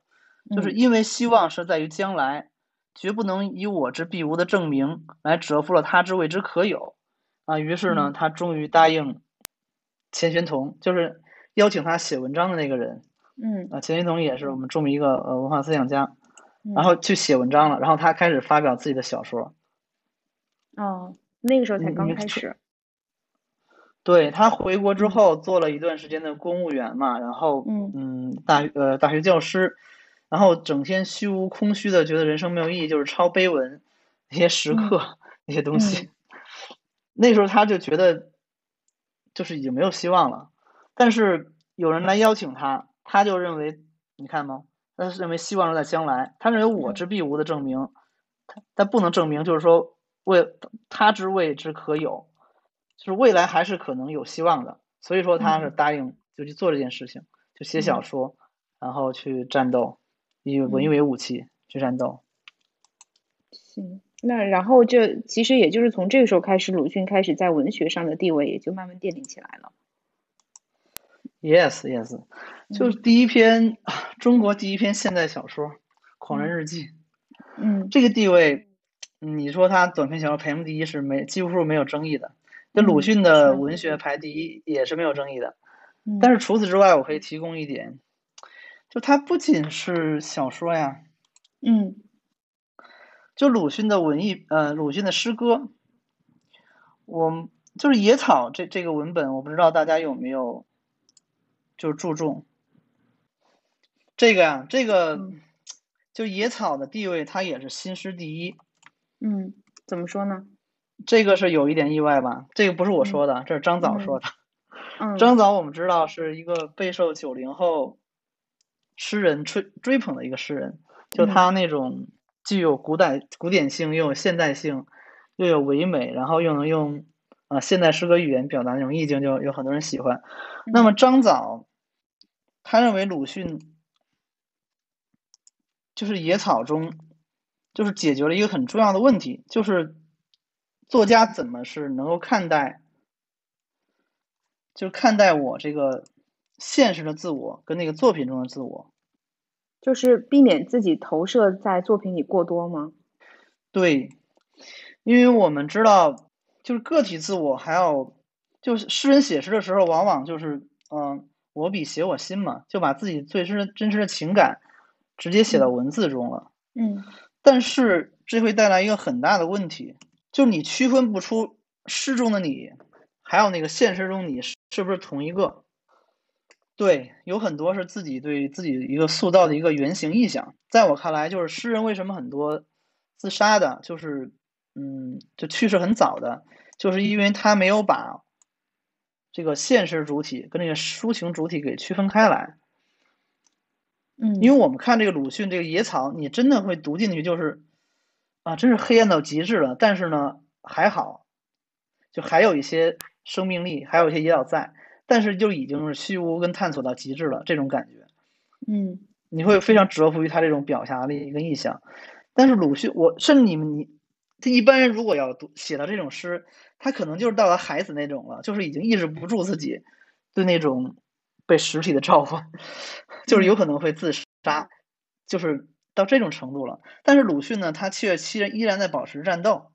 就是因为希望是在于将来，绝不能以我之必无的证明来折服了他之谓之可有啊。于是呢，他终于答应钱玄同，就是邀请他写文章的那个人。嗯啊，钱玄同也是我们著名一个呃文化思想家。然后去写文章了，然后他开始发表自己的小说。哦，那个时候才刚开始。对他回国之后做了一段时间的公务员嘛，然后嗯大呃大学教师，然后整天虚无空虚的觉得人生没有意义，就是抄碑文那些时刻那些东西。那时候他就觉得就是已经没有希望了，但是有人来邀请他，他就认为你看吗？他认为希望是在将来，他认为我之必无的证明，他他不能证明，就是说未他之未之可有，就是未来还是可能有希望的，所以说他是答应就去做这件事情，就写小说，然后去战斗，以文艺为武器去战斗。行，那然后就其实也就是从这个时候开始，鲁迅开始在文学上的地位也就慢慢奠定起来了。Yes, yes，就是第一篇中国第一篇现代小说《狂人日记》。嗯，这个地位，你说他短篇小说排名第一是没几乎是没有争议的。那鲁迅的文学排第一也是没有争议的。但是除此之外，我可以提供一点，就它不仅是小说呀。嗯。就鲁迅的文艺，呃，鲁迅的诗歌，我就是野草这这个文本，我不知道大家有没有。就注重这个呀，这个就野草的地位，它也是新诗第一。嗯，怎么说呢？这个是有一点意外吧？这个不是我说的，这是张枣说的。嗯。张枣我们知道是一个备受九零后诗人追追捧的一个诗人，就他那种既有古代古典性，又有现代性，又有唯美，然后又能用啊现代诗歌语言表达那种意境，就有很多人喜欢。那么张枣。他认为鲁迅就是野草中，就是解决了一个很重要的问题，就是作家怎么是能够看待，就看待我这个现实的自我跟那个作品中的自我，就是避免自己投射在作品里过多吗？对，因为我们知道，就是个体自我还要，就是诗人写诗的时候，往往就是嗯。我笔写我心嘛，就把自己最真真实的情感直接写到文字中了。嗯，但是这会带来一个很大的问题，就是你区分不出诗中的你，还有那个现实中你是是不是同一个？对，有很多是自己对自己一个塑造的一个原型意象。在我看来，就是诗人为什么很多自杀的，就是嗯，就去世很早的，就是因为他没有把这个现实主体跟这个抒情主体给区分开来。嗯，因为我们看这个鲁迅这个《野草》，你真的会读进去，就是啊，真是黑暗到极致了。但是呢，还好，就还有一些生命力，还有一些野草在，但是就已经是虚无跟探索到极致了，这种感觉。嗯，你会非常折服于他这种表达力跟意象。但是鲁迅，我甚至你们你，这一般人如果要读写到这种诗，他可能就是到了孩子那种了，就是已经抑制不住自己对那种。被实体的召唤，就是有可能会自杀，就是到这种程度了。但是鲁迅呢，他七月七日依然在保持战斗，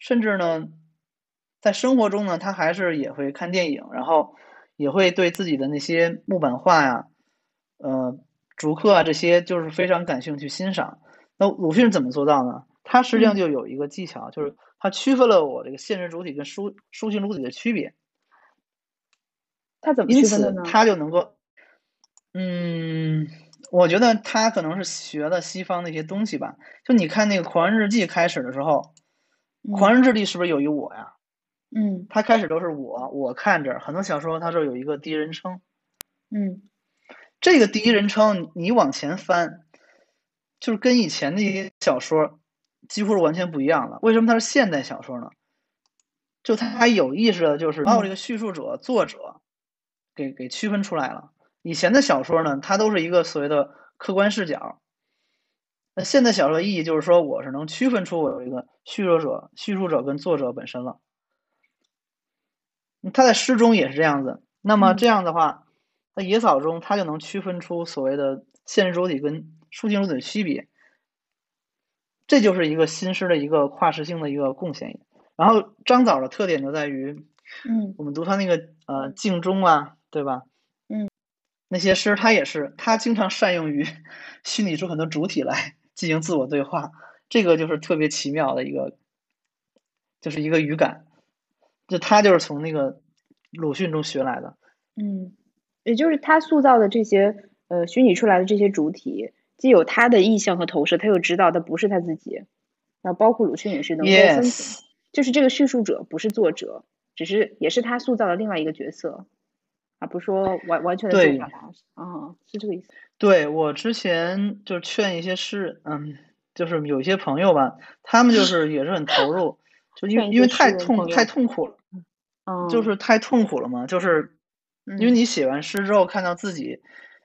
甚至呢，在生活中呢，他还是也会看电影，然后也会对自己的那些木板画呀、呃竹刻啊这些，就是非常感兴趣欣赏。那鲁迅怎么做到呢？他实际上就有一个技巧，就是他区分了我这个现实主体跟书书信主体的区别。他怎么因此他就能够，嗯，我觉得他可能是学了西方那些东西吧。就你看那个《狂人日记》开始的时候，《狂人日记》是不是有一我呀？嗯，他开始都是我，我看着很多小说，他是有一个第一人称。嗯，这个第一人称你往前翻，就是跟以前那些小说几乎是完全不一样的。为什么它是现代小说呢？就他有意识的，就是把我这个叙述者、作者。给给区分出来了。以前的小说呢，它都是一个所谓的客观视角。那现在小说的意义就是说，我是能区分出我有一个叙述者、叙述者跟作者本身了。他在诗中也是这样子。那么这样的话，在野草中，他就能区分出所谓的现实主体跟抒情主体的区别。这就是一个新诗的一个跨时性的一个贡献。然后张枣的特点就在于，嗯，我们读他那个呃镜中啊。对吧？嗯，那些诗他也是，他经常善用于 虚拟出很多主体来 进行自我对话，这个就是特别奇妙的一个，就是一个语感，就他就是从那个鲁迅中学来的。嗯，也就是他塑造的这些呃虚拟出来的这些主体，既有他的意象和投射，他又知道他不是他自己。那包括鲁迅也是能够分清，就是这个叙述者不是作者，只是也是他塑造的另外一个角色。啊，不说完完全的对他，啊，是这个意思。对我之前就劝一些诗，嗯，就是有一些朋友吧，他们就是也是很投入，就因为因为太痛太痛苦了，嗯，就是太痛苦了嘛，就是因为你写完诗之后看到自己，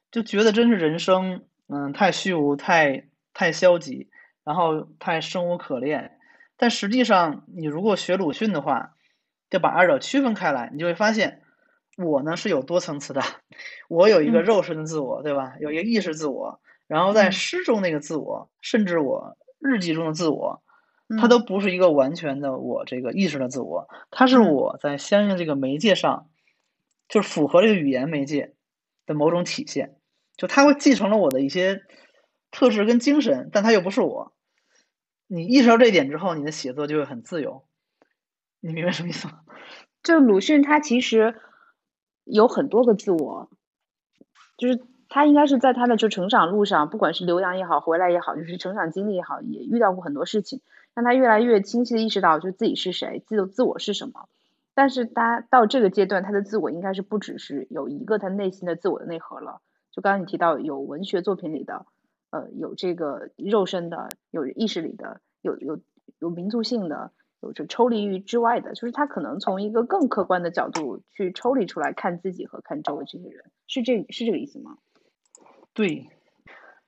就觉得真是人生，嗯，太虚无，太太消极，然后太生无可恋。但实际上，你如果学鲁迅的话，就把二者区分开来，你就会发现。我呢是有多层次的，我有一个肉身的自我，对吧？有一个意识自我，然后在诗中那个自我，甚至我日记中的自我，它都不是一个完全的我这个意识的自我，它是我在相应这个媒介上，就是符合这个语言媒介的某种体现，就它会继承了我的一些特质跟精神，但它又不是我。你意识到这一点之后，你的写作就会很自由。你明白什么意思吗？就鲁迅他其实。有很多个自我，就是他应该是在他的就成长路上，不管是留洋也好，回来也好，就是成长经历也好，也遇到过很多事情，让他越来越清晰的意识到，就自己是谁，自自我是什么。但是他到这个阶段，他的自我应该是不只是有一个他内心的自我的内核了。就刚刚你提到有文学作品里的，呃，有这个肉身的，有意识里的，有有有民族性的。有着抽离于之外的，就是他可能从一个更客观的角度去抽离出来看自己和看周围这些人，是这是这个意思吗？对，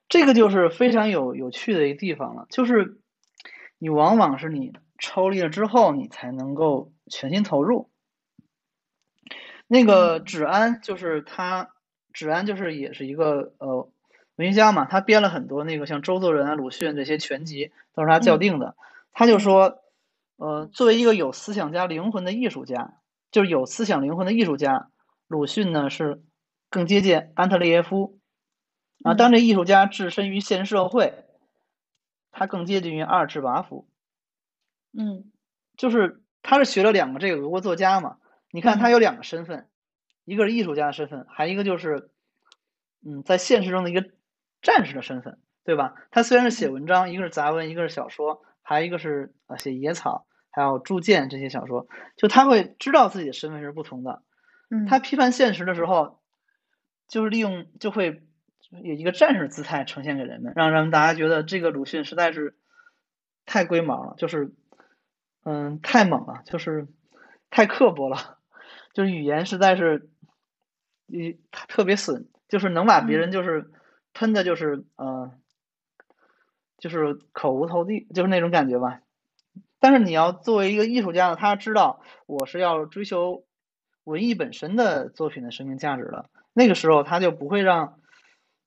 这个就是非常有有趣的一个地方了，就是你往往是你抽离了之后，你才能够全心投入。那个芷安就是他，芷安就是也是一个呃文学家嘛，他编了很多那个像周作人啊、鲁迅这些全集都是他校订的，他就说。呃，作为一个有思想家灵魂的艺术家，就是有思想灵魂的艺术家，鲁迅呢是更接近安特烈耶夫啊。当这艺术家置身于现实社会，他更接近于阿尔智巴夫。嗯，就是他是学了两个这个俄国作家嘛，你看他有两个身份，一个是艺术家的身份，还一个就是，嗯，在现实中的一个战士的身份，对吧？他虽然是写文章，一个是杂文，一个是小说，还有一个是呃写野草，还有铸剑这些小说，就他会知道自己的身份是不同的。嗯，他批判现实的时候，就是利用就会有一个战士姿态呈现给人们，让让大家觉得这个鲁迅实在是太龟毛了，就是嗯太猛了，就是太刻薄了，就是语言实在是一特别损，就是能把别人就是喷的，就是呃就是口无头地，就是那种感觉吧。但是你要作为一个艺术家呢，他知道我是要追求文艺本身的作品的生命价值的，那个时候他就不会让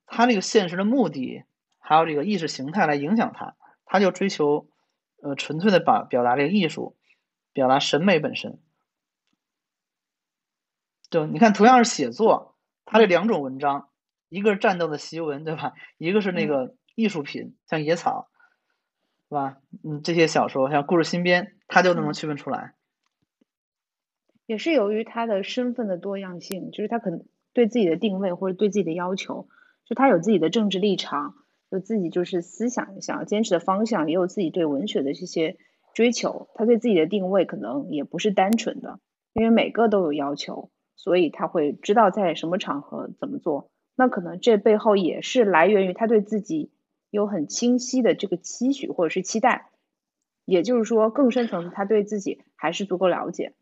他这个现实的目的，还有这个意识形态来影响他，他就追求呃纯粹的把表达这个艺术，表达审美本身。就你看，同样是写作，他这两种文章，一个是战斗的檄文，对吧？一个是那个艺术品，像野草，是吧？嗯，这些小说像《故事新编》，他就能区分出来。也是由于他的身份的多样性，就是他可能对自己的定位或者对自己的要求，就他有自己的政治立场，有自己就是思想想要坚持的方向，也有自己对文学的这些追求。他对自己的定位可能也不是单纯的，因为每个都有要求，所以他会知道在什么场合怎么做。那可能这背后也是来源于他对自己有很清晰的这个期许或者是期待，也就是说更深层次他对自己还是足够了解。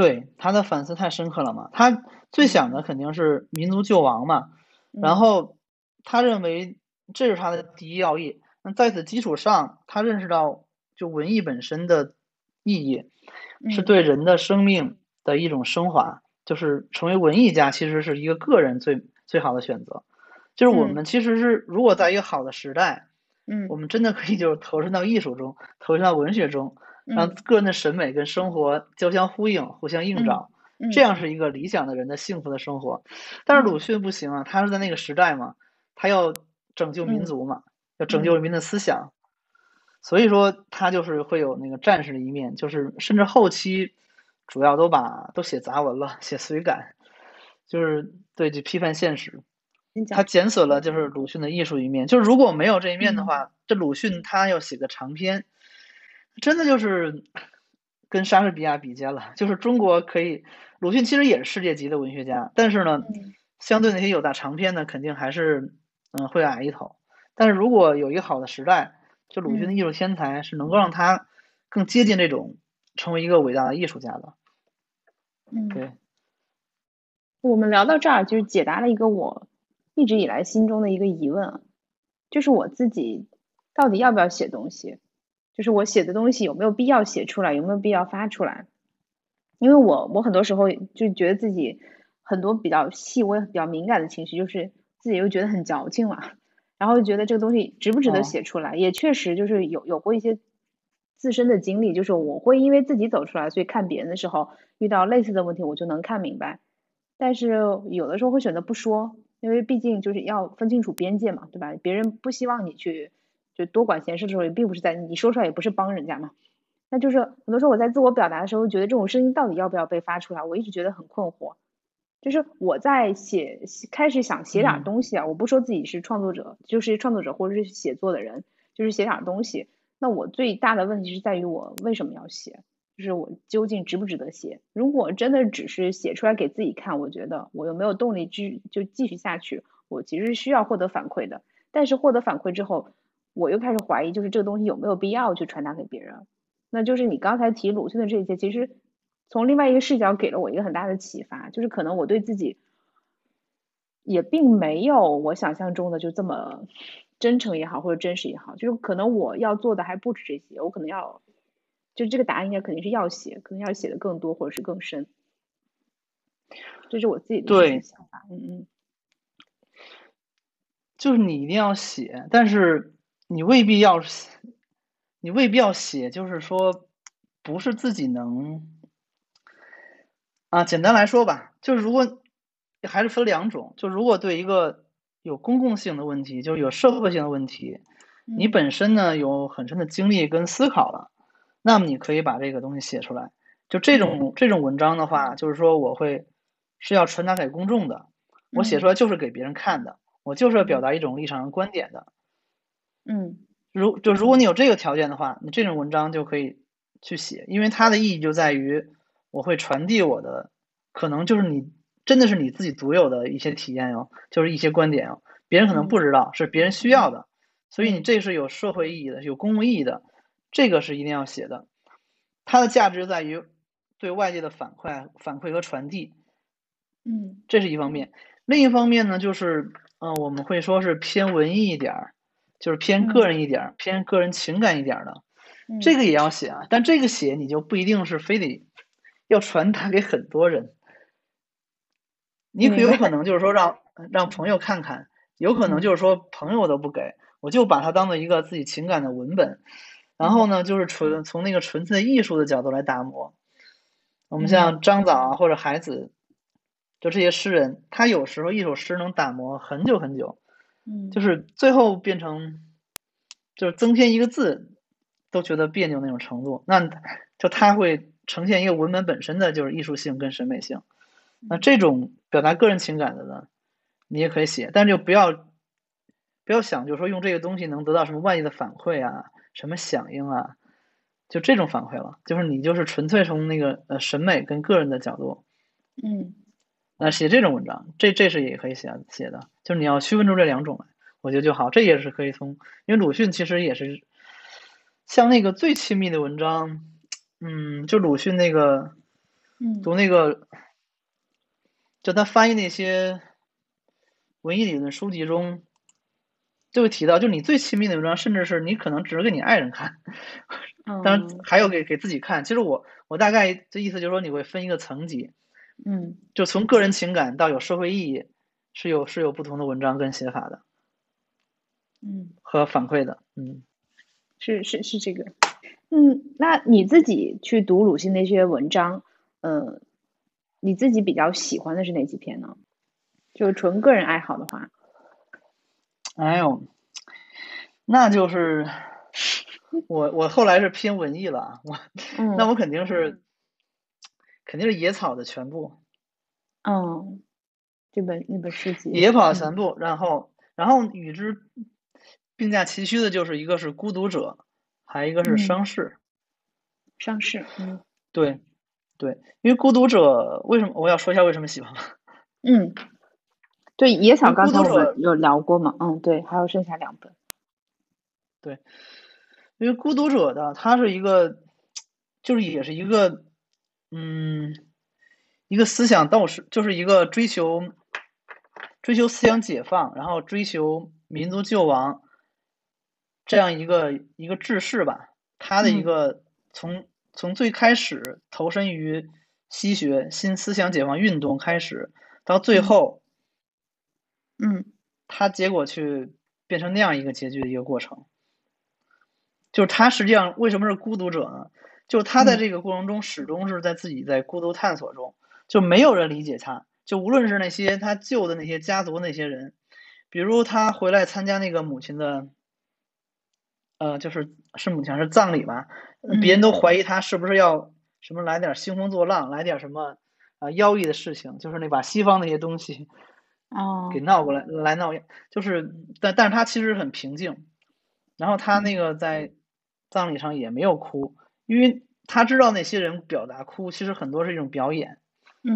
对他的反思太深刻了嘛，他最想的肯定是民族救亡嘛，嗯然后他认为这是他的第一要义。那在此基础上，他认识到就文艺本身的意义是嗯对人的生命的一种升华，就是成为文艺家其实是一个个人最最好的选择。就是我嗯们其实是如果在一个好的时代，嗯我们真的可以就是投身到艺术中，投身到文学中，让嗯个人的审美跟生活交相呼应、互相映嗯照，嗯。这样是一个理想的人的幸福的生活。但是嗯。鲁迅不行啊，他是在那个时代嘛，他要拯救民嗯。族嘛，要拯救人民的思想，所以说他就是会有那个战士的一面，就是甚至后期主要都把都写杂文了，写随感，就是对就批判现实。他减损了就是鲁迅的艺术一面，就是如果没有这一面的嗯。话，这鲁迅他要写个长篇，真的就是跟莎士比亚比肩了。就是中国可以，鲁迅其实也是世界级的文学家，但是呢，嗯相对那些有大长篇呢，肯定还是嗯会矮一头。但是如果有一个好的时代，就鲁迅的嗯艺术天才是能够让他更接近这种成为一个伟大的艺术家的。嗯，对，我们聊到这儿，就是解答了一个我一直以来心中的一个疑问啊，就是我自己到底要不要写东西，就是我写的东西有没有必要写出来，有没有必要发出来？因为我我很多时候就觉得自己很多比较细微、比较敏感的情绪，就是自己又觉得很矫情嘛，然后就觉得这个东西值不值得哦写出来，也确实就是有有过一些自身的经历，就是我会因为自己走出来，所以看别人的时候遇到类似的问题，我就能看明白。但是有的时候会选择不说，因为毕竟就是要分清楚边界嘛，对吧？别人不希望你去就多管闲事的时候，也并不是在你说出来，也不是帮人家嘛。那就是很多时候我在自我表达的时候，觉得这种声音到底要不要被发出来，我一直觉得很困惑。就是我在写开始想写点嗯东西啊，我不说自己是创作者，就是创作者或者是写作的人，就是写点东西。那我最大的问题是在于我为什么要写，就是我究竟值不值得写？如果真的只是写出来给自己看，我觉得我又没有动力继就继续下去？我其实是需要获得反馈的，但是获得反馈之后，我又开始怀疑，就是这个东西有没有必要去传达给别人？那就是你刚才提鲁迅的这些，其实从另外一个视角给了我一个很大的启发，就是可能我对自己也并没有我想象中的就这么真诚也好，或者真实也好，就是可能我要做的还不止这些，我可能要，就这个答案应该肯定是要写，可能要写的更多或者是更深，这是我自己的一对些想法，嗯嗯就是你一定要写，但是你未必要写，你未必要写，就是说不是自己能啊。简单来说吧，就是如果还是分两种，就如果对一个有公共性的问题，就是有社会性的问题，你嗯本身呢有很深的经历跟思考了，那么你可以把这个东西写出来。就这种这种文章的话，就是说我会是要传达给公众的，我写出来就是给别人看的，我就是要表达一种立场和观点的。嗯。如就如果你有这个条件的话，你这种文章就可以去写，因为它的意义就在于我会传递我的，可能就是你真的是你自己独有的一些体验哟，就是一些观点哦，别人可能不知道，是别人需要的，所以你这是有社会意义的，有公共意义的，这个是一定要写的。它的价值在于对外界的反馈、反馈和传递，嗯。这是一方面。另一方面呢，就是呃，我们会说是偏文艺一点儿，就是偏个人一点儿，偏个人情感一点儿的，嗯，这个也要写啊。但这个写你就不一定是非得要传达给很多人，你可有可能就是说让让朋友看看，有可能嗯。就是说朋友都不给，我就把它当做一个自己情感的文本，然后呢，就是纯从那个纯粹艺术的角度来打磨。我们像张枣啊或者海子，就这些诗人，他有时候一首诗能打磨很久很久，嗯。就是最后变成就是增添一个字都觉得别扭那种程度，那就它会呈现一个文本本身的就是艺术性跟审美性。那这种表达个人情感的呢，你也可以写，但是就不要不要想就是说用这个东西能得到什么外界的反馈啊，什么响应啊，就这种反馈了，就是你就是纯粹从那个呃审美跟个人的角度嗯那写这种文章，这这是也可以写写的，就是你要区分出这两种来，我觉得就好。这也是可以从，因为鲁迅其实也是像那个最亲密的文章，嗯，就鲁迅那个嗯读那个，就他翻译那些文艺理论书籍中，就会提到，就你最亲密的文章，甚至是你可能只是给你爱人看，当然嗯还有给给自己看。其实我我大概这意思就是说，你会分一个层级，嗯就从个人情感到有社会意义，是有是有不同的文章跟写法的嗯，和反馈的，嗯。是是是这个。嗯，那你自己去读鲁迅那些文章，呃，你自己比较喜欢的是哪几篇呢？就纯个人爱好的话，哎呦，那就是我我后来是偏文艺了啊，我嗯那我肯定是肯定是野草的全部，嗯，这本那本诗集，野草全部，然后然后与之并驾齐驱的就是一个是孤独者，还有一个是嗯伤逝。上市，嗯对对，因为孤独者为什么我要说一下为什么喜欢吗？嗯，对，野草刚才我有聊过嘛，嗯，对，还有剩下两本，对因为孤独者的他是一个，就是也是一个，嗯，一个思想斗士，就是一个追求追求思想解放，然后追求民族救亡这样一个一个志士吧。他的一嗯个从从最开始投身于西学新思想解放运动开始，到最嗯后嗯他结果去变成那样一个结局的一个过程。就是他实际上为什么是孤独者呢？就是他在嗯这个过程中始终是在自己在孤独探索中，就没有人理解他。就无论是那些他救的那些家族那些人，比如他回来参加那个母亲的，呃，就是是母亲还是葬礼吧，嗯别人都怀疑他是不是要什么来点兴风作浪，来点什么啊、呃妖异的事情，就是那把西方那些东西哦给闹过来来闹，就是但但是他其实很平静，然后他那个在葬礼上也没有哭，因为他知道那些人表达哭其实很多是一种表演，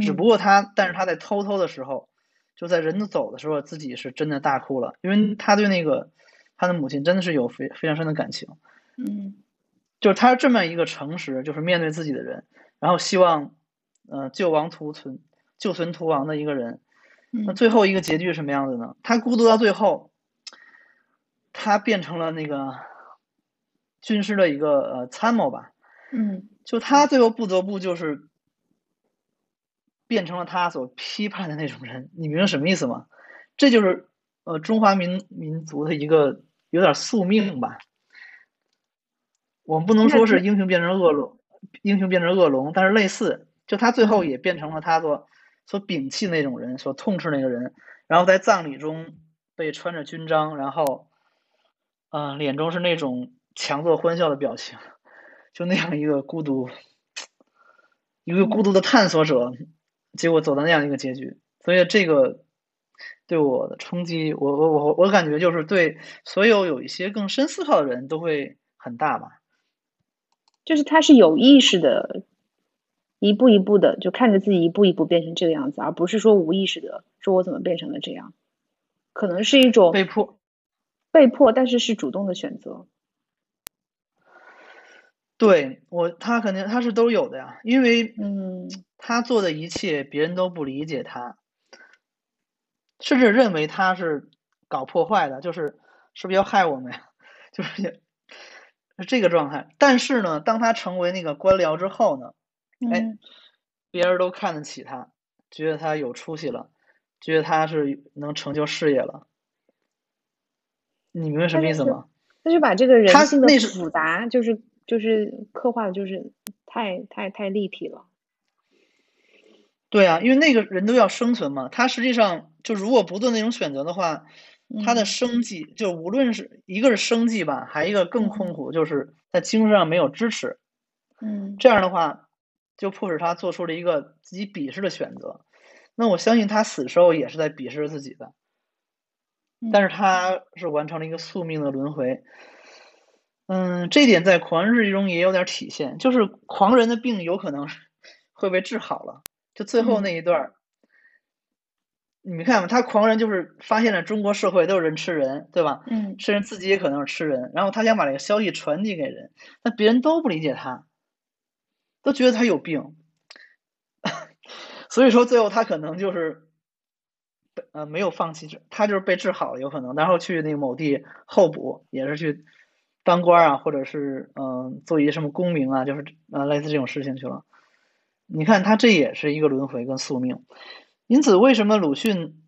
只嗯不过他但是他在偷偷的时候，就在人都走的时候，自己是真的大哭了，因为他对那个他的母亲真的是有非非常深的感情，嗯。就是他这么一个诚实，就是面对自己的人，然后希望呃救亡图存、救存图亡的一个人，那嗯最后一个结局是什么样子呢？他孤独到最后，他变成了那个军师的一个呃参谋吧，嗯就他最后不得不就是变成了他所批判的那种人，你明白什么意思吗？这就是呃中华民民族的一个有点宿命吧。我们不能说是英雄变成恶龙，英雄变成恶龙，但是类似，就他最后嗯也变成了他所所摒弃那种人，所痛斥那个人，然后在葬礼中被穿着军章，然后，嗯，脸中是那种强作欢笑的表情，就那样一个孤独，一个孤独的探索者，结果走到那样一个结局，所以这个对我的冲击，我我我我感觉就是对所有有一些更深思考的人都会很大吧。就是他是有意识的，一步一步的就看着自己一步一步变成这个样子，而不是说无意识的说我怎么变成了这样，可能是一种被迫，被迫，但是是主动的选择。对我，他肯定他是都有的呀，因为嗯，他做的一切别人都不理解他，甚至认为他是搞破坏的，就是是不是要害我们呀？就是是这个状态。但是呢，当他成为那个官僚之后呢，哎，别人都看得起他，觉得他有出息了，觉得他是能成就事业了。你明白什么意思吗？他就把这个人性的复杂，就是就是刻画的，就是太太太立体了。对啊，因为那个人都要生存嘛，他实际上就如果不做那种选择的话，他的生计就无论是一个是生计吧，还一个更痛苦，就是在精神上没有支持。嗯，这样的话，就迫使他做出了一个自己鄙视的选择。那我相信他死时候也是在鄙视自己的，但是他是完成了一个宿命的轮回。嗯，这点在狂人日记中也有点体现，就是狂人的病有可能会被治好了。就最后那一段儿，你们看嘛，他狂人就是发现了中国社会都是人吃人，对吧？嗯，甚至自己也可能是吃人，然后他想把这个消息传递给人，但别人都不理解他，都觉得他有病，所以说最后他可能就是呃没有放弃，他就是被治好了有可能，然后去那个某地候补，也是去当官啊，或者是嗯做一些什么功名啊，就是呃类似这种事情去了。你看，他这也是一个轮回跟宿命，因此为什么鲁迅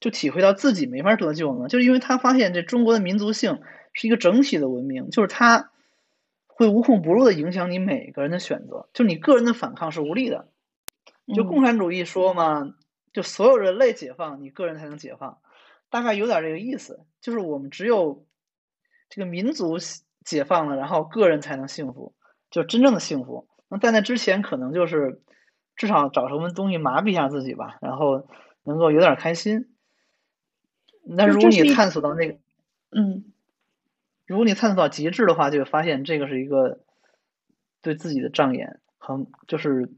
就体会到自己没法得救呢？就是因为他发现这中国的民族性是一个整体的文明，就是他会无孔不入的影响你每个人的选择，就你个人的反抗是无力的。就共产主义说嘛，就所有人类解放，你个人才能解放，大概有点这个意思。就是我们只有这个民族解放了，然后个人才能幸福，就真正的幸福。那在那之前，可能就是至少找什么东西麻痹一下自己吧，然后能够有点开心。那如果你探索到那个，嗯，如果你探索到极致的话，就发现这个是一个对自己的障眼，很就是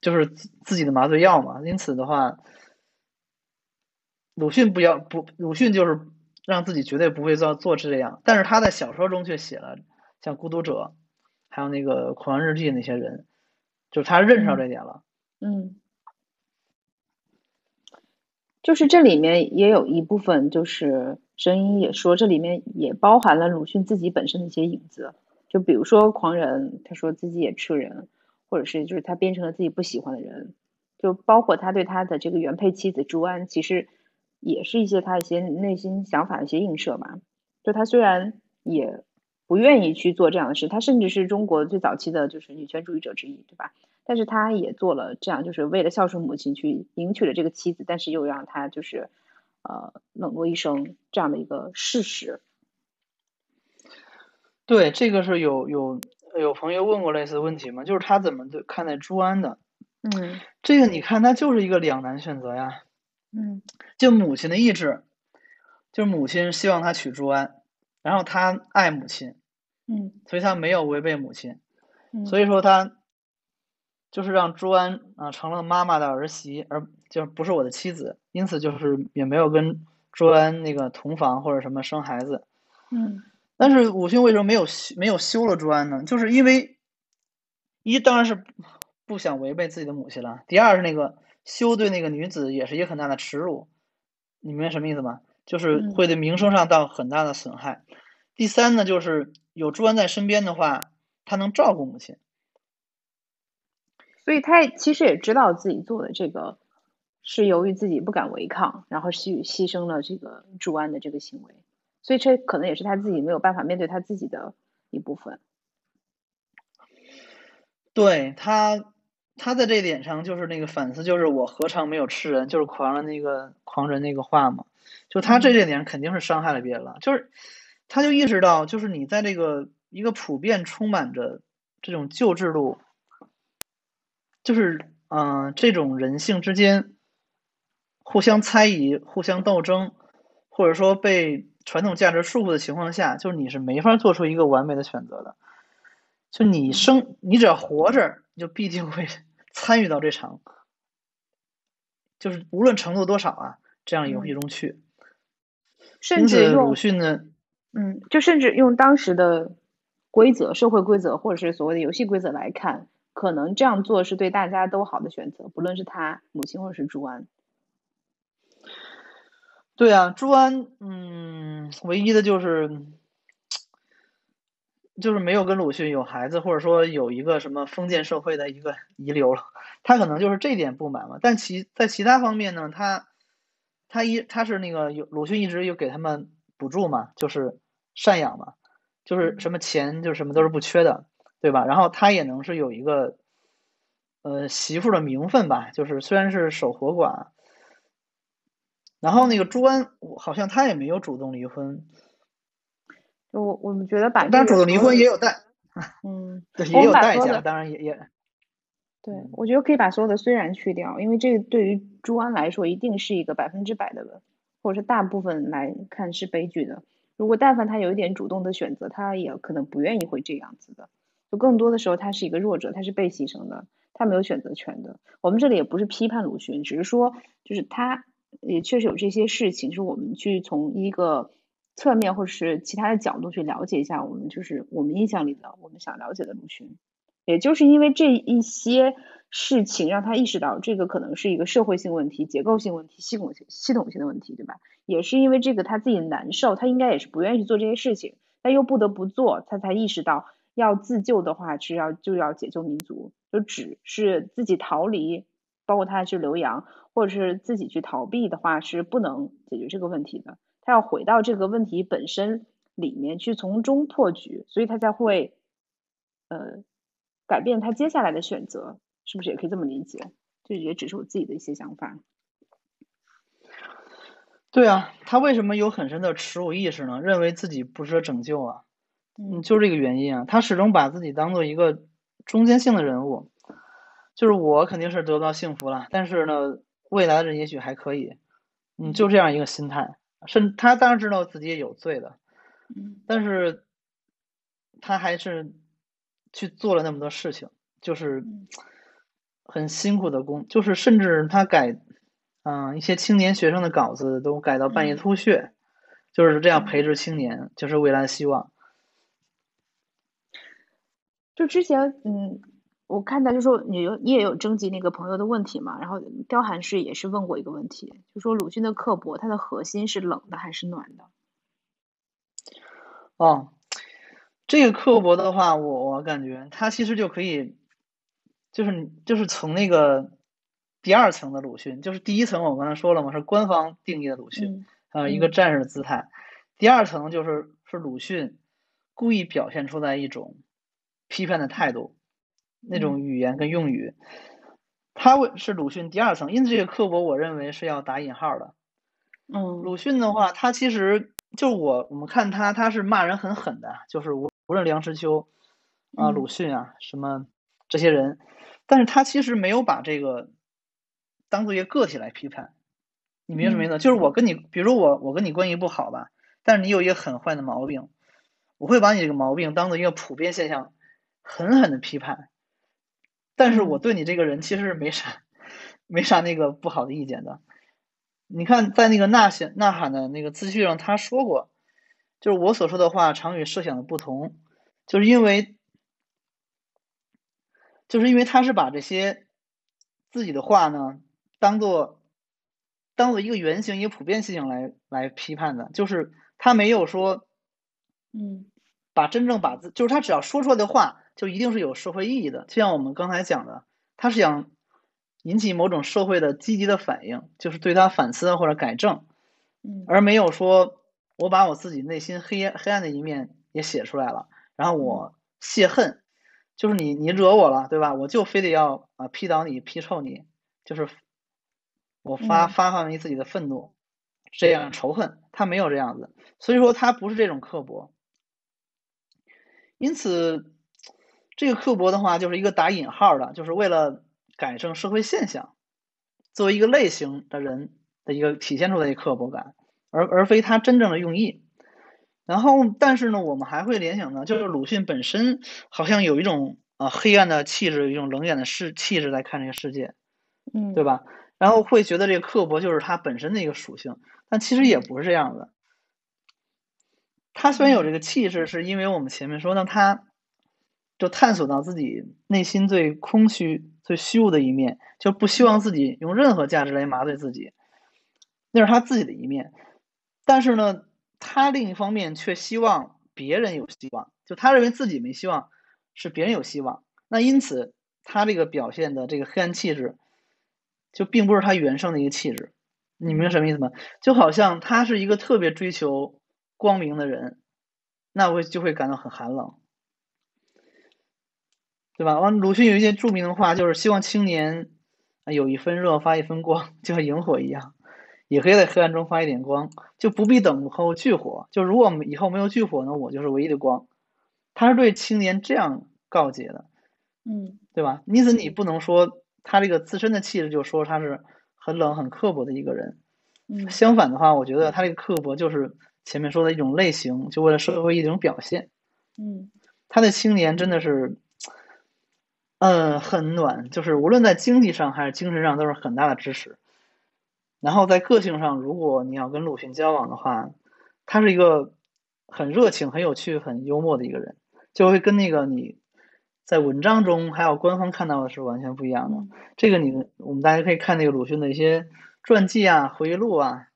就是自己的麻醉药嘛。因此的话，鲁迅不要不，鲁迅就是让自己绝对不会做做这样，但是他在小说中却写了像《孤独者》。还有那个《狂人日记》那些人，就他认识到这点了。嗯，就是这里面也有一部分，就是声音也说，这里面也包含了鲁迅自己本身的一些影子。就比如说狂人，他说自己也吃人，或者是就是他变成了自己不喜欢的人。就包括他对他的这个原配妻子朱安，其实也是一些他一些内心想法的一些映射吧。就他虽然也。不愿意去做这样的事，他甚至是中国最早期的就是女权主义者之一，对吧？但是他也做了这样，就是为了孝顺母亲去迎娶了这个妻子，但是又让他就是呃冷落一生这样的一个事实。对，这个是有有有朋友问过类似问题吗？就是他怎么看待朱安的？嗯，这个你看，他就是一个两难选择呀。嗯，就母亲的意志，就是母亲希望他娶朱安，然后他爱母亲。嗯，所以他没有违背母亲，嗯，所以说他就是让朱安啊成了妈妈的儿媳，而就不是我的妻子，因此就是也没有跟朱安那个同房或者什么生孩子，嗯，但是武勋为什么没有没有休了朱安呢？就是因为一当然是不想违背自己的母亲了，第二是那个休对那个女子也是一个很大的耻辱，你明白什么意思吗？就是会对名声上到很大的损害。第三呢，就是有朱安在身边的话，他能照顾母亲，所以他其实也知道自己做的这个是由于自己不敢违抗，然后牺牺牲了这个朱安的这个行为，所以这可能也是他自己没有办法面对他自己的一部分。对他，他在这点上就是那个反思，就是我何尝没有吃人，就是狂人那个狂人那个话嘛。就他这这点肯定是伤害了别人了，就是他就意识到，就是你在这个一个普遍充满着这种旧制度，就是嗯这种人性之间互相猜疑、互相斗争，或者说被传统价值束缚的情况下，就是你是没法做出一个完美的选择的。就你生，你只要活着，就必定会 参与到这场，就是无论程度多少啊，这样游戏中去。甚至用鲁迅呢，嗯，就甚至用当时的规则、社会规则或者是所谓的游戏规则来看，可能这样做是对大家都好的选择，不论是他母亲或者是朱安。对啊，朱安，嗯，唯一的就是。就是没有跟鲁迅有孩子，或者说有一个什么封建社会的一个遗留了，他可能就是这点不满嘛。但其在其他方面呢，他他一他是那个有鲁迅一直有给他们补助嘛，就是赡养嘛，就是什么钱就什么都是不缺的，对吧？然后他也能是有一个呃媳妇的名分吧，就是虽然是守活寡，然后那个朱安好像他也没有主动离婚。我我们觉得把，但主动离婚也有代，嗯，对，也有代价，当然也也，对，我觉得可以把所有的虽然去掉，因为这个对于朱安来说，一定是一个百分之百的，或者是大部分来看是悲剧的。如果但凡他有一点主动的选择，他也可能不愿意会这样子的。就更多的时候，他是一个弱者，他是被牺牲的，他没有选择权的。我们这里也不是批判鲁迅，只是说，就是他也确实有这些事情，是我们去从一个。侧面或者是其他的角度去了解一下我们就是我们印象里的我们想了解的鲁迅，也就是因为这一些事情让他意识到这个可能是一个社会性问题、结构性问题、系统性系统性的问题，对吧？也是因为这个他自己难受，他应该也是不愿意去做这些事情，但又不得不做，他才意识到要自救的话是要就要解救民族，就只是自己逃离，包括他去留洋或者是自己去逃避的话是不能解决这个问题的。他要回到这个问题本身里面去从中破局，所以他才会呃改变他接下来的选择，是不是也可以这么理解？这也只是我自己的一些想法。对啊，他为什么有很深的耻辱意识呢？认为自己不值得拯救啊？嗯，就这个原因啊。他始终把自己当做一个中间性的人物，就是我肯定是得不到幸福了，但是呢，未来的人也许还可以。嗯，就这样一个心态。甚他当然知道自己也有罪的，但是他还是去做了那么多事情，就是很辛苦的工，就是甚至他改，嗯，一些青年学生的稿子都改到半夜吐血，就是这样培植青年，就是未来希望。就之前，嗯。我看到就说你有你也有征集那个朋友的问题嘛，然后刁寒士也是问过一个问题，就说鲁迅的刻薄，它的核心是冷的还是暖的？哦，这个刻薄的话，我我感觉他其实就可以，就是就是从那个第二层的鲁迅，就是第一层我刚才说了嘛，是官方定义的鲁迅，啊，一个战士的姿态，第二层就是是鲁迅故意表现出来一种批判的态度。那种语言跟用语，他会是鲁迅第二层，因此这个刻薄，我认为是要打引号的。嗯，鲁迅的话，他其实就我我们看他，他是骂人很狠的，就是无无论梁实秋啊、鲁迅啊什么这些人，但是他其实没有把这个当做一个个体来批判。你明什么意思？就是我跟你，比如我我跟你关系不好吧，但是你有一个很坏的毛病，我会把你这个毛病当做一个普遍现象，狠狠的批判。但是我对你这个人其实是没啥，没啥那个不好的意见的。你看，在那个呐喊呐喊的那个自序上，他说过，就是我所说的话常与设想的不同，就是因为，就是因为他是把这些自己的话呢，当做当做一个原型、一个普遍现象来来批判的，就是他没有说，嗯，把真正把自，就是他只要说出来的话。就一定是有社会意义的，就像我们刚才讲的，他是想引起某种社会的积极的反应，就是对他反思或者改正，嗯，而没有说我把我自己内心黑黑暗的一面也写出来了，然后我泄恨，就是你你惹我了，对吧？我就非得要啊批倒你批臭你，就是我发发放于自己的愤怒，这样仇恨，他没有这样子，所以说他不是这种刻薄。因此，这个刻薄的话就是一个打引号的，就是为了改正社会现象，作为一个类型的人的一个体现出的一个刻薄感，而而非他真正的用意。然后，但是呢，我们还会联想呢，就是鲁迅本身好像有一种啊黑暗的气质，一种冷眼的世气质来看这个世界，嗯，对吧？然后会觉得这个刻薄就是他本身的一个属性，但其实也不是这样的。他虽然有这个气质，是因为我们前面说呢，他就探索到自己内心最空虚、最虚无的一面，就不希望自己用任何价值来麻醉自己，那是他自己的一面。但是呢，他另一方面却希望别人有希望，就他认为自己没希望，是别人有希望。那因此，他这个表现的这个黑暗气质。就并不是他原生的一个气质，你明白什么意思吗？就好像他是一个特别追求光明的人，那我就会感到很寒冷，对吧？完，鲁迅有一些著名的话，就是希望青年有一分热发一分光，就像萤火一样，也可以在黑暗中发一点光，就不必等候炬火。就如果以后没有炬火呢，我就是唯一的光。他是对青年这样告诫的，嗯，对吧？因此你不能说。他这个自身的气质就说他是很冷很刻薄的一个人，嗯，相反的话，我觉得他这个刻薄就是前面说的一种类型，就为了社会一种表现，嗯，他的青年真的是，嗯，很暖，就是无论在经济上还是精神上都是很大的支持。然后在个性上，如果你要跟鲁迅交往的话，他是一个很热情、很有趣、很幽默的一个人，就会跟那个你。在文章中，还有官方看到的是完全不一样的。这个你，我们大家可以看那个鲁迅的一些传记啊、回忆录啊，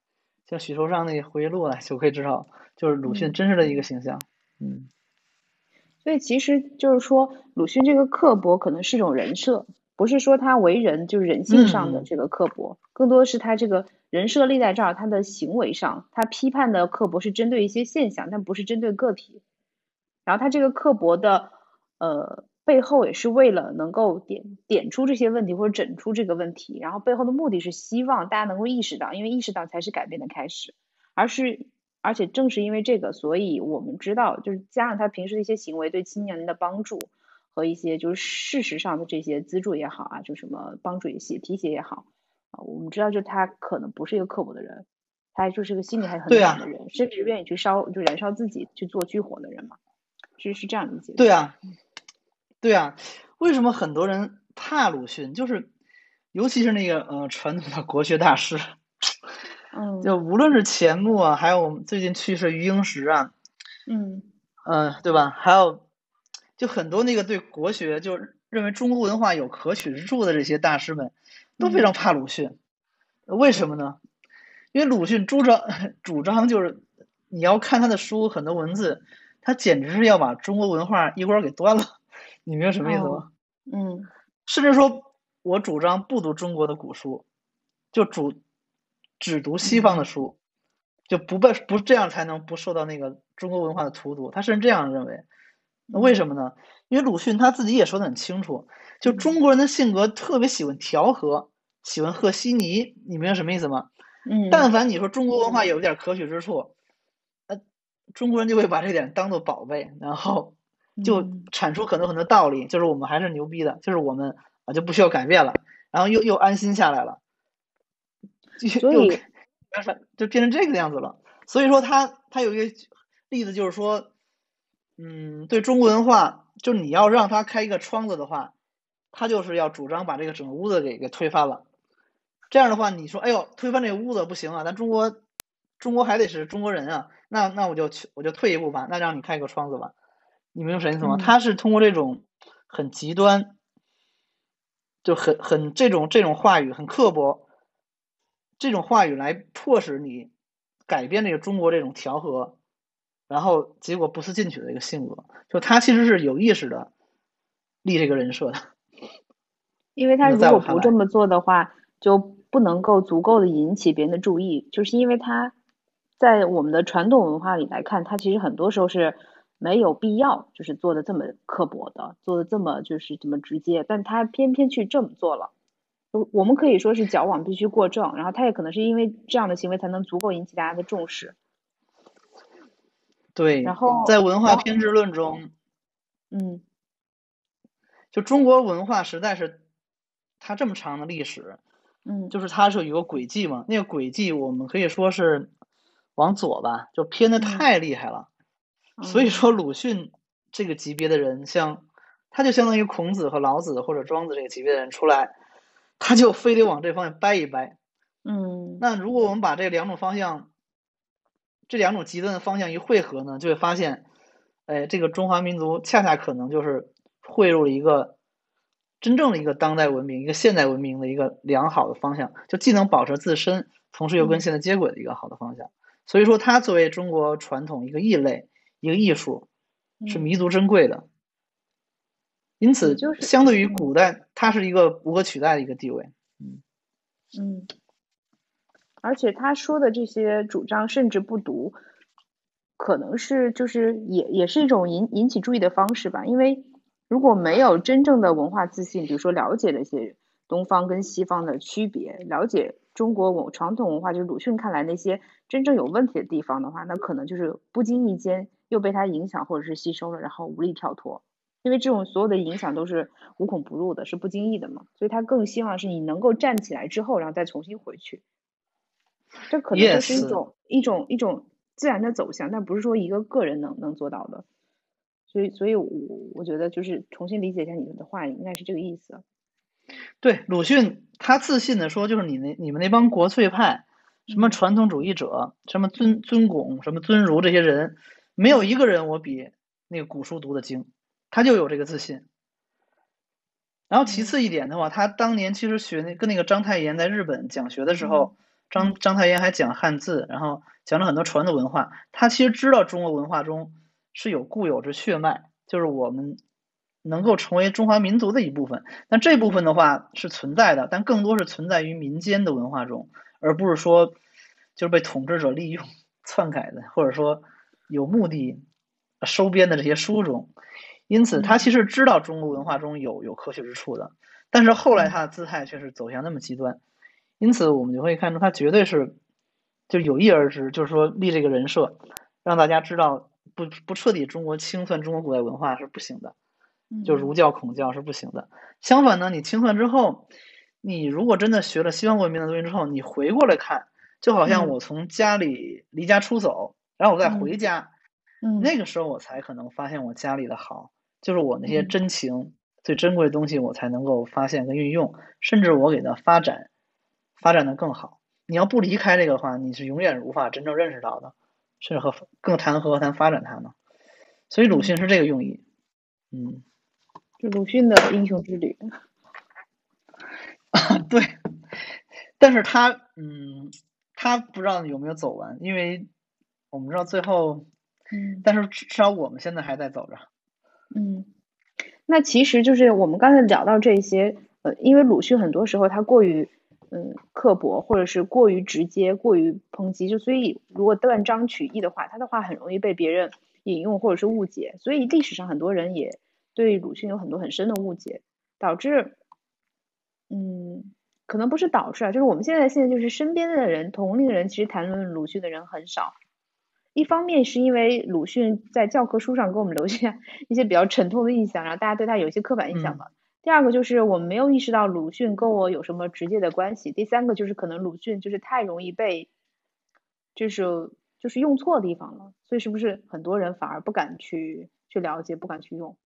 像许寿裳那个回忆录啊，就可以知道，就是鲁迅真实的一个形象。嗯。所以其实就是说，鲁迅这个刻薄可能是一种人设，不是说他为人就是人性上的这个刻薄，更多的是他这个人设立在这儿，他的行为上，他批判的刻薄是针对一些现象，但不是针对个体。然后他这个刻薄的，呃。背后也是为了能够点点出这些问题或者整出这个问题，然后背后的目的是希望大家能够意识到，因为意识到才是改变的开始，而是而且正是因为这个，所以我们知道，就是加上他平时的一些行为对青年人的帮助和一些就是事实上的这些资助也好啊，就什么帮助也写提携也好啊，我们知道就他可能不是一个刻薄的人，他就是个心里还很暖的人，甚至愿意去烧就燃烧自己去做炬火的人嘛，其实是这样理解。对啊。对啊，为什么很多人怕鲁迅？就是，尤其是那个呃传统的国学大师，嗯，就无论是钱穆啊，还有我们最近去世余英时啊，嗯嗯，对吧？还有就很多那个对国学就认为中国文化有可取之处的这些大师们，都非常怕鲁迅。为什么呢？因为鲁迅主张主张就是你要看他的书，很多文字，他简直是要把中国文化一锅给端了。你明白什么意思吗？嗯，甚至说，我主张不读中国的古书，就主只读西方的书，就不被不这样才能不受到那个中国文化的荼毒。他甚至这样认为，那为什么呢？因为鲁迅他自己也说的很清楚，就中国人的性格特别喜欢调和，喜欢和稀泥。你明白什么意思吗？嗯，但凡你说中国文化有一点可取之处，呃，中国人就会把这点当做宝贝，然后。就产出很多很多道理，就是我们还是牛逼的，就是我们啊就不需要改变了，然后又又安心下来了，所以就变成这个样子了。所以说他他有一个例子，就是说，嗯，对中国文化，就是你要让他开一个窗子的话，他就是要主张把这个整个屋子给给推翻了。这样的话，你说，哎呦，推翻这个屋子不行啊，咱中国中国还得是中国人啊，那那我就去我就退一步吧，那让你开个窗子吧。你明白什么意思吗？他是通过这种很极端，就很很这种这种话语很刻薄，这种话语来迫使你改变这个中国这种调和，然后结果不思进取的一个性格。就他其实是有意识的立这个人设的，因为他如果不这么做的话，就不能够足够的引起别人的注意，就是因为他在我们的传统文化里来看，他其实很多时候是。没有必要，就是做的这么刻薄的，做的这么就是这么直接，但他偏偏去这么做了，我我们可以说是矫枉必须过正，然后他也可能是因为这样的行为才能足够引起大家的重视。对，然后在文化偏执论中，嗯就中国文化实在是它这么长的历史，嗯就是它是有个轨迹嘛，那个轨迹我们可以说是往左吧，就偏的嗯太厉害了。所以嗯说鲁迅这个级别的人，像他就相当于孔子和老子或者庄子这个级别的人出来，他就非得往这方向掰一掰。嗯那如果我们把这两种方向，这两种极端的方向一汇合呢，就会发现，哎，这个中华民族恰恰可能就是汇入了一个真正的一个当代文明、一个现代文明的一个良好的方向，就既能保持自身，同时又跟嗯现在接轨的一个好的方向。所以说，它作为中国传统一个异类、一个艺术，是嗯弥足珍贵的。因此，就是相对于嗯古代，它是一个无可取代的一个地位。嗯嗯，而且他说的这些主张甚至不读，可能是就是也也是一种引引起注意的方式吧。因为如果没有真正的文化自信，比如说了解了一些东方跟西方的区别，了解中国文传统文化，就是鲁迅看来那些真正有问题的地方的话，那可能就是不经意间又被他影响或者是吸收了，然后无力跳脱。因为这种所有的影响都是无孔不入的，是不经意的嘛，所以他更希望是你能够站起来之后，然后再重新回去。这可能就是一种一种一种自然的走向，但不是说一个个人能能做到的。所以，所以我我觉得就是重新理解一下你们的话，应该是这个意思。对，鲁迅他自信的说，就是你那你们那帮国粹派，什么嗯传统主义者，什么尊尊拱，什么尊儒这些人，没有一个人我比那个古书读的精，他就有这个自信。然后其嗯次一点的话，他当年其实学那跟那个章太炎在日本讲学的时嗯候，章章太炎还讲汉字，然后讲了很多传统文化。他其实知道中国文化中是有固有之血脉，就是我们能够成为中华民族的一部分。但这部分的话是存在的，但更多是存在于民间的文化中，而不是说就是被统治者利用 篡改的，或者说有目的收编的这些书中。因此，他嗯其实知道中国文化中有有科学之处的，但是后来嗯他的姿态却是走向那么极端，因此我们就会看出他绝对是就有意而之，就是说立这个人设，让大家知道不不彻底中国清算中国古代文化是不行的，就嗯儒教孔教是不行的。相反呢，你清算之后，你如果真的学了西方文明的东西之后，你回过来看，就好像嗯。我从家里离家出走，然后我再嗯。回家，嗯。那个时候我才可能发现我家里的好，就是我那些嗯真情、最珍贵的东西，我才能够发现跟运用，甚至我给它发展，发展的更好。你要不离开这个的话，你是永远无法真正认识到的，甚至和更谈何谈发展它呢？所以鲁迅嗯是这个用意，嗯，就鲁迅的英雄之旅。对。但是他，嗯，他不知道有没有走完，因为我们知道最后，嗯但是至少我们现在还在走着。嗯，那其实就是我们刚才聊到这些，呃，因为鲁迅很多时候他过于嗯刻薄，或者是过于直接、过于抨击，就所以如果断章取义的话，他的话很容易被别人引用或者是误解，所以历史上很多人也对鲁迅有很多很深的误解，导致嗯。可能不是导致啊，就是我们现在现在就是身边的人，同龄人其实谈论鲁迅的人很少。一方面是因为鲁迅在教科书上给我们留下一些比较沉痛的印象，然后大家对他有一些刻板印象嗯嘛。第二个就是我们没有意识到鲁迅跟我有什么直接的关系。第三个就是可能鲁迅就是太容易被，就是就是用错地方了，所以是不是很多人反而不敢去去了解，不敢去用？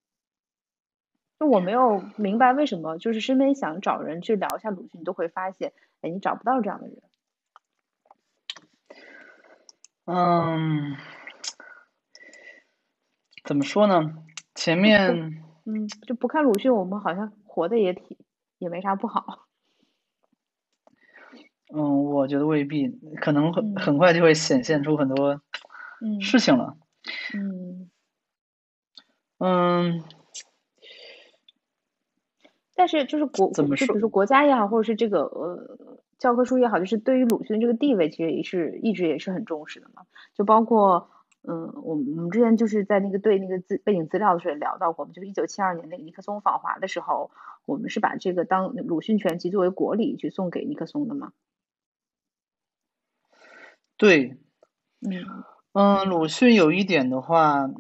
就我没有明白为什么，就是身边想找人去聊一下鲁迅，都会发现，哎，你找不到这样的人。嗯，怎么说呢？前面嗯，就不看鲁迅，我们好像活的也挺也没啥不好。嗯，我觉得未必，可能很嗯很快就会显现出很多嗯事情了。嗯，嗯，但是就是国怎么说就比如说国家也好，或者是这个呃教科书也好，就是对于鲁迅这个地位，其实也是一直也是很重视的嘛。就包括嗯，我们我们之前就是在那个对那个资背景资料的时候也聊到过，就是一九七二年那个尼克松访华的时候，我们是把这个当鲁迅全集作为国礼去送给尼克松的嘛。对，嗯嗯，鲁迅有一点的话，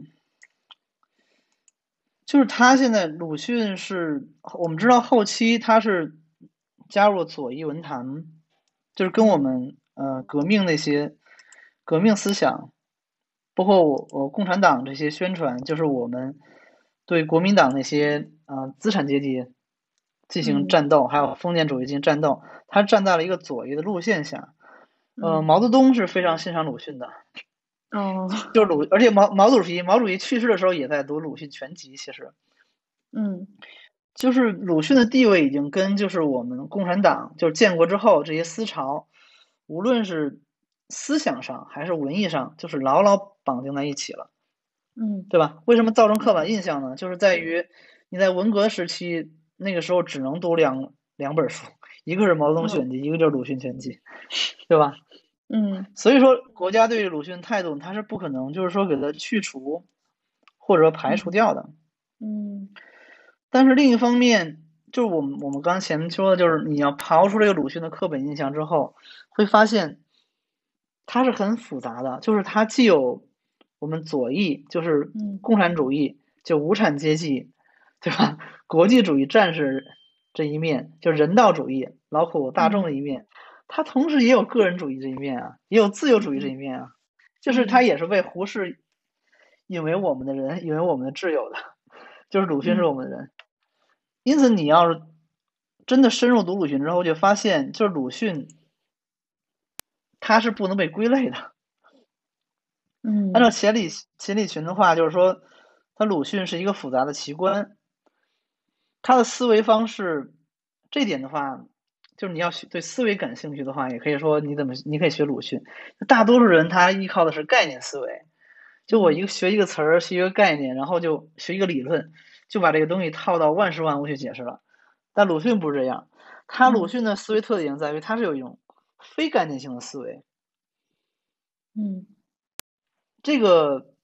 就是他现在鲁迅是我们知道后期他是加入了左翼文坛，就是跟我们呃革命那些革命思想，包括我我共产党这些宣传，就是我们对国民党那些呃资产阶级进行嗯战斗，还有封建主义进行战斗，他站在了一个左翼的路线下。呃，嗯。毛泽东是非常欣赏鲁迅的，哦。就是鲁，而且毛毛主席毛主席去世的时候也在读鲁迅全集，其实。嗯就是鲁迅的地位已经跟就是我们共产党就是建国之后这些思潮，无论是思想上还是文艺上，就是牢牢绑定在一起了，嗯对吧？为什么造成刻板印象呢？就是在于你在文革时期那个时候只能读两两本书，一个是毛泽东选集，一个就是鲁迅全集，对吧？嗯 所以说，国家对鲁迅态度，他是不可能就是说给他去除或者说排除掉的。嗯但是另一方面，就是我们我们刚前面说的，就是你要刨出这个鲁迅的刻板印象之后，会发现它是很复杂的，就是它既有我们左翼，就是嗯。共产主义，就无产阶级，对吧？国际主义战士这一面，就人道主义、劳苦大众的一面，它同时也有个人主义这一面啊，也有自由主义这一面啊，就是他也是为胡适引为我们的人，引为我们的挚友的，就是鲁迅是我们的人。因此，你要是真的深入读鲁迅之后，就发现，就是鲁迅他是不能被归类的。嗯按照钱理钱理群的话，就是说，他鲁迅是一个复杂的奇观，他的思维方式，这点的话，就是你要学对思维感兴趣的话，也可以说你怎么你可以学鲁迅。大多数人他依靠的是概念思维，就我一个学一个词儿，学一个概念，然后就学一个理论，就把这个东西套到万事万物去解释了。但鲁迅不是这样，他鲁迅的思维特点在于他是有一种非概念性的思维。嗯这个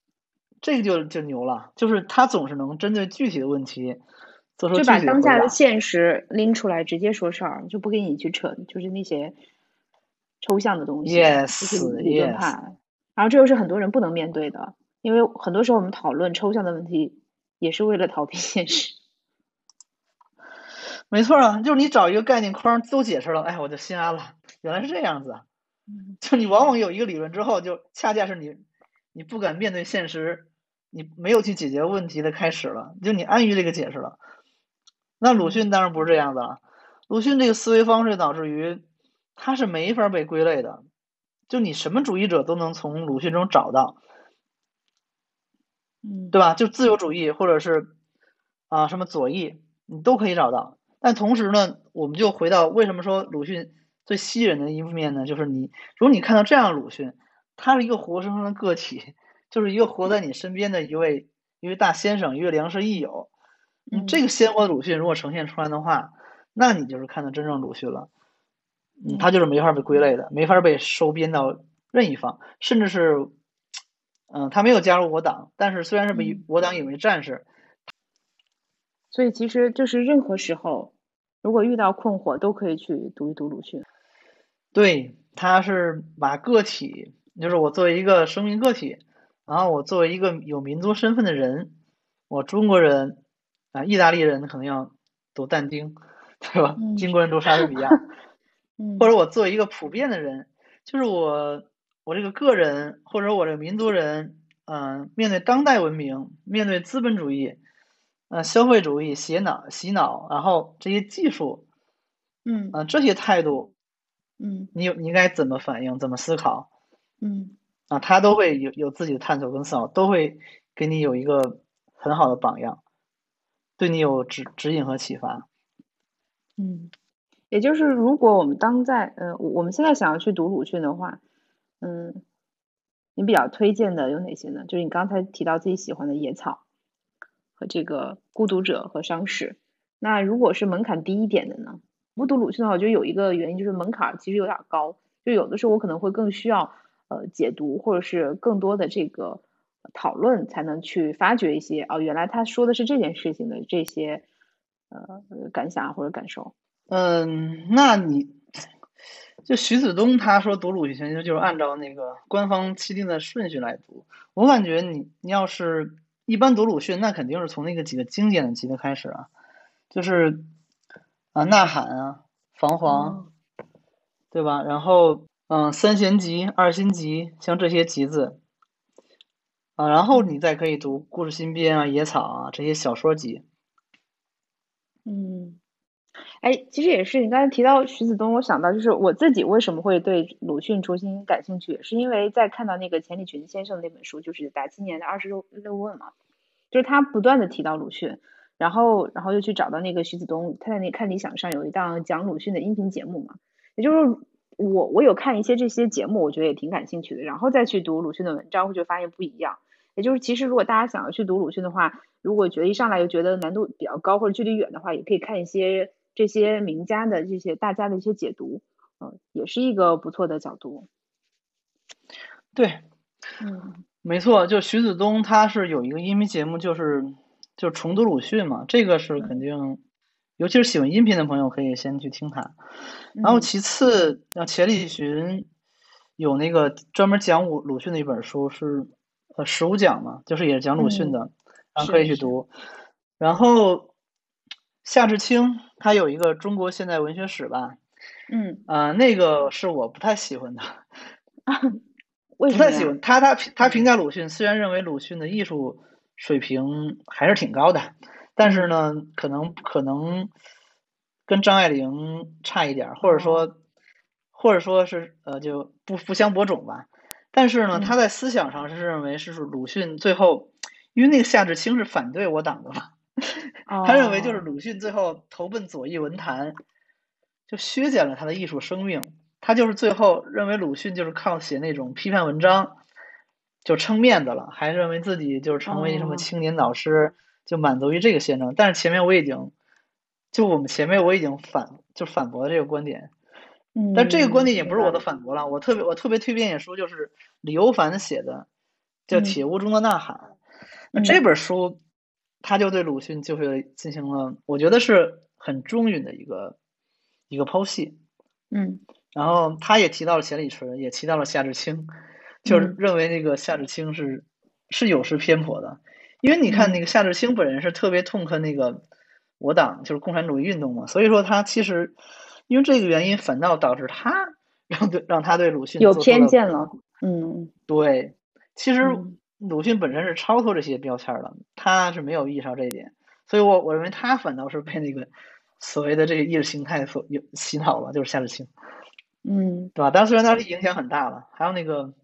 这个就就牛了，就是他总是能针对具体的问题做出就把当下。的现实拎出来直接说事儿，就不跟你去扯，就是那些抽象的东西 Yes, 就是理论 yes 派。然后这又是很多人不能面对的，因为很多时候我们讨论抽象的问题，也是为了逃避现实。没错啊，就是你找一个概念框都解释了，哎，我就心安了，原来是这样子 就你往往有一个理论之后，就恰恰是你你不敢面对现实，你没有去解决问题的开始了，就你安于这个解释了。那鲁迅当然不是这样的了，鲁迅这个思维方式导致于他是没法被归类的，就你什么主义者都能从鲁迅中找到，嗯对吧？就自由主义或者是啊什么左翼，你都可以找到。但同时呢，我们就回到为什么说鲁迅最吸引人的一面呢？就是你，如果你看到这样鲁迅，他是一个活生生的个体，就是一个活在你身边的一位一位大先生，一位良师益友。你嗯这个鲜活的鲁迅如果呈现出来的话，那你就是看到真正鲁迅了。嗯，他就是没法被归类的，没法被收编到任意方，甚至是，嗯，他没有加入我党，但是虽然是被嗯我党引为战士，所以其实就是任何时候，如果遇到困惑，都可以去读一读鲁迅。对，他是把个体，就是我作为一个生命个体，然后我作为一个有民族身份的人，我中国人啊、意大利人可能要读但丁，对吧？嗯英国人读莎士比亚，嗯或者我作为一个普遍的人，就是我我这个个人或者我这个民族人，嗯、面对当代文明，面对资本主义，呃，消费主义洗脑洗脑，然后这些技术，嗯啊、这些态度，嗯你有你应该怎么反应，怎么思考嗯啊？他都会有有自己的探索跟思考，都会给你有一个很好的榜样，对你有指指引和启发。嗯，也就是如果我们当在呃，我我们现在想要去读鲁迅的话，嗯，你比较推荐的有哪些呢？就是你刚才提到自己喜欢的《野草》和这个《孤独者》和《伤逝》。那如果是门槛低一点的呢？不读鲁迅的话，我觉得有一个原因就是门槛其实有点高，就有的时候我可能会更需要呃解读或者是更多的这个讨论，才能去发掘一些哦，原来他说的是这件事情的这些呃感想或者感受。嗯，那你就徐子东他说读鲁迅就是按照那个官方期定的顺序来读。我感觉你你要是一般读鲁迅，那肯定是从那个几个经典的集子开始啊，就是啊《呐喊》啊《彷徨》，对吧？然后嗯《三弦集》《二心集》像这些集子啊，然后你再可以读《故事新编》啊《野草》啊这些小说集。嗯。哎，其实也是，你刚才提到徐子东，我想到就是我自己为什么会对鲁迅重新感兴趣，是因为在看到那个钱理群先生那本书，就是《打七年的二十六六问》嘛，就是他不断的提到鲁迅，然后然后又去找到那个徐子东，他在那看理想上有一档讲鲁迅的音频节目嘛，也就是我我有看一些这些节目，我觉得也挺感兴趣的，然后再去读鲁迅的文章，会就发现不一样，也就是其实如果大家想要去读鲁迅的话，如果觉得一上来又觉得难度比较高或者距离远的话，也可以看一些。这些名家的这些大家的一些解读，嗯，也是一个不错的角度。对，嗯，没错，就徐子东他是有一个音频节目，就是就重读鲁迅嘛，这个是肯定，尤其是喜欢音频的朋友可以先去听他。然后其次，像钱理群有那个专门讲鲁鲁迅的一本书，是呃十五讲嘛，就是也是讲鲁迅的，然后可以去读。然后夏志清。他有一个中国现代文学史吧，嗯，啊，那个是我不太喜欢的，不太喜欢他。他他评价鲁迅，虽然认为鲁迅的艺术水平还是挺高的，但是呢，可能可能跟张爱玲差一点，或者说或者说是呃就不不相伯仲吧。但是呢，他在思想上是认为是鲁迅最后，因为那个夏志清是反对我党的嘛。他认为就是鲁迅最后投奔左翼文坛，就削减了他的艺术生命。他就是最后认为鲁迅就是靠写那种批判文章就撑面子了，还认为自己就是成为什么青年导师就满足于这个现状。但是前面我已经就我们前面我已经反就反驳了这个观点，但这个观点也不是我的反驳了。我特别我特别推荐一本书，就是李欧凡写的叫《铁屋中的呐喊》，那这本书。他就对鲁迅就是进行了，我觉得是很中允的一个一个剖析，嗯，然后他也提到了钱理群，也提到了夏志清，就是认为那个夏志清是是有失偏颇的，因为你看那个夏志清本人是特别痛恨那个我党就是共产主义运动嘛，所以说他其实因为这个原因反倒导致他让对让他对鲁迅有偏见了，嗯，对，其实。鲁迅本身是超脱这些标签的，他是没有意识到这一点，所以我我认为他反倒是被那个所谓的这个意识形态所有洗脑了，就是夏志清，嗯，对吧？但虽然他是影响很大了，还有那个，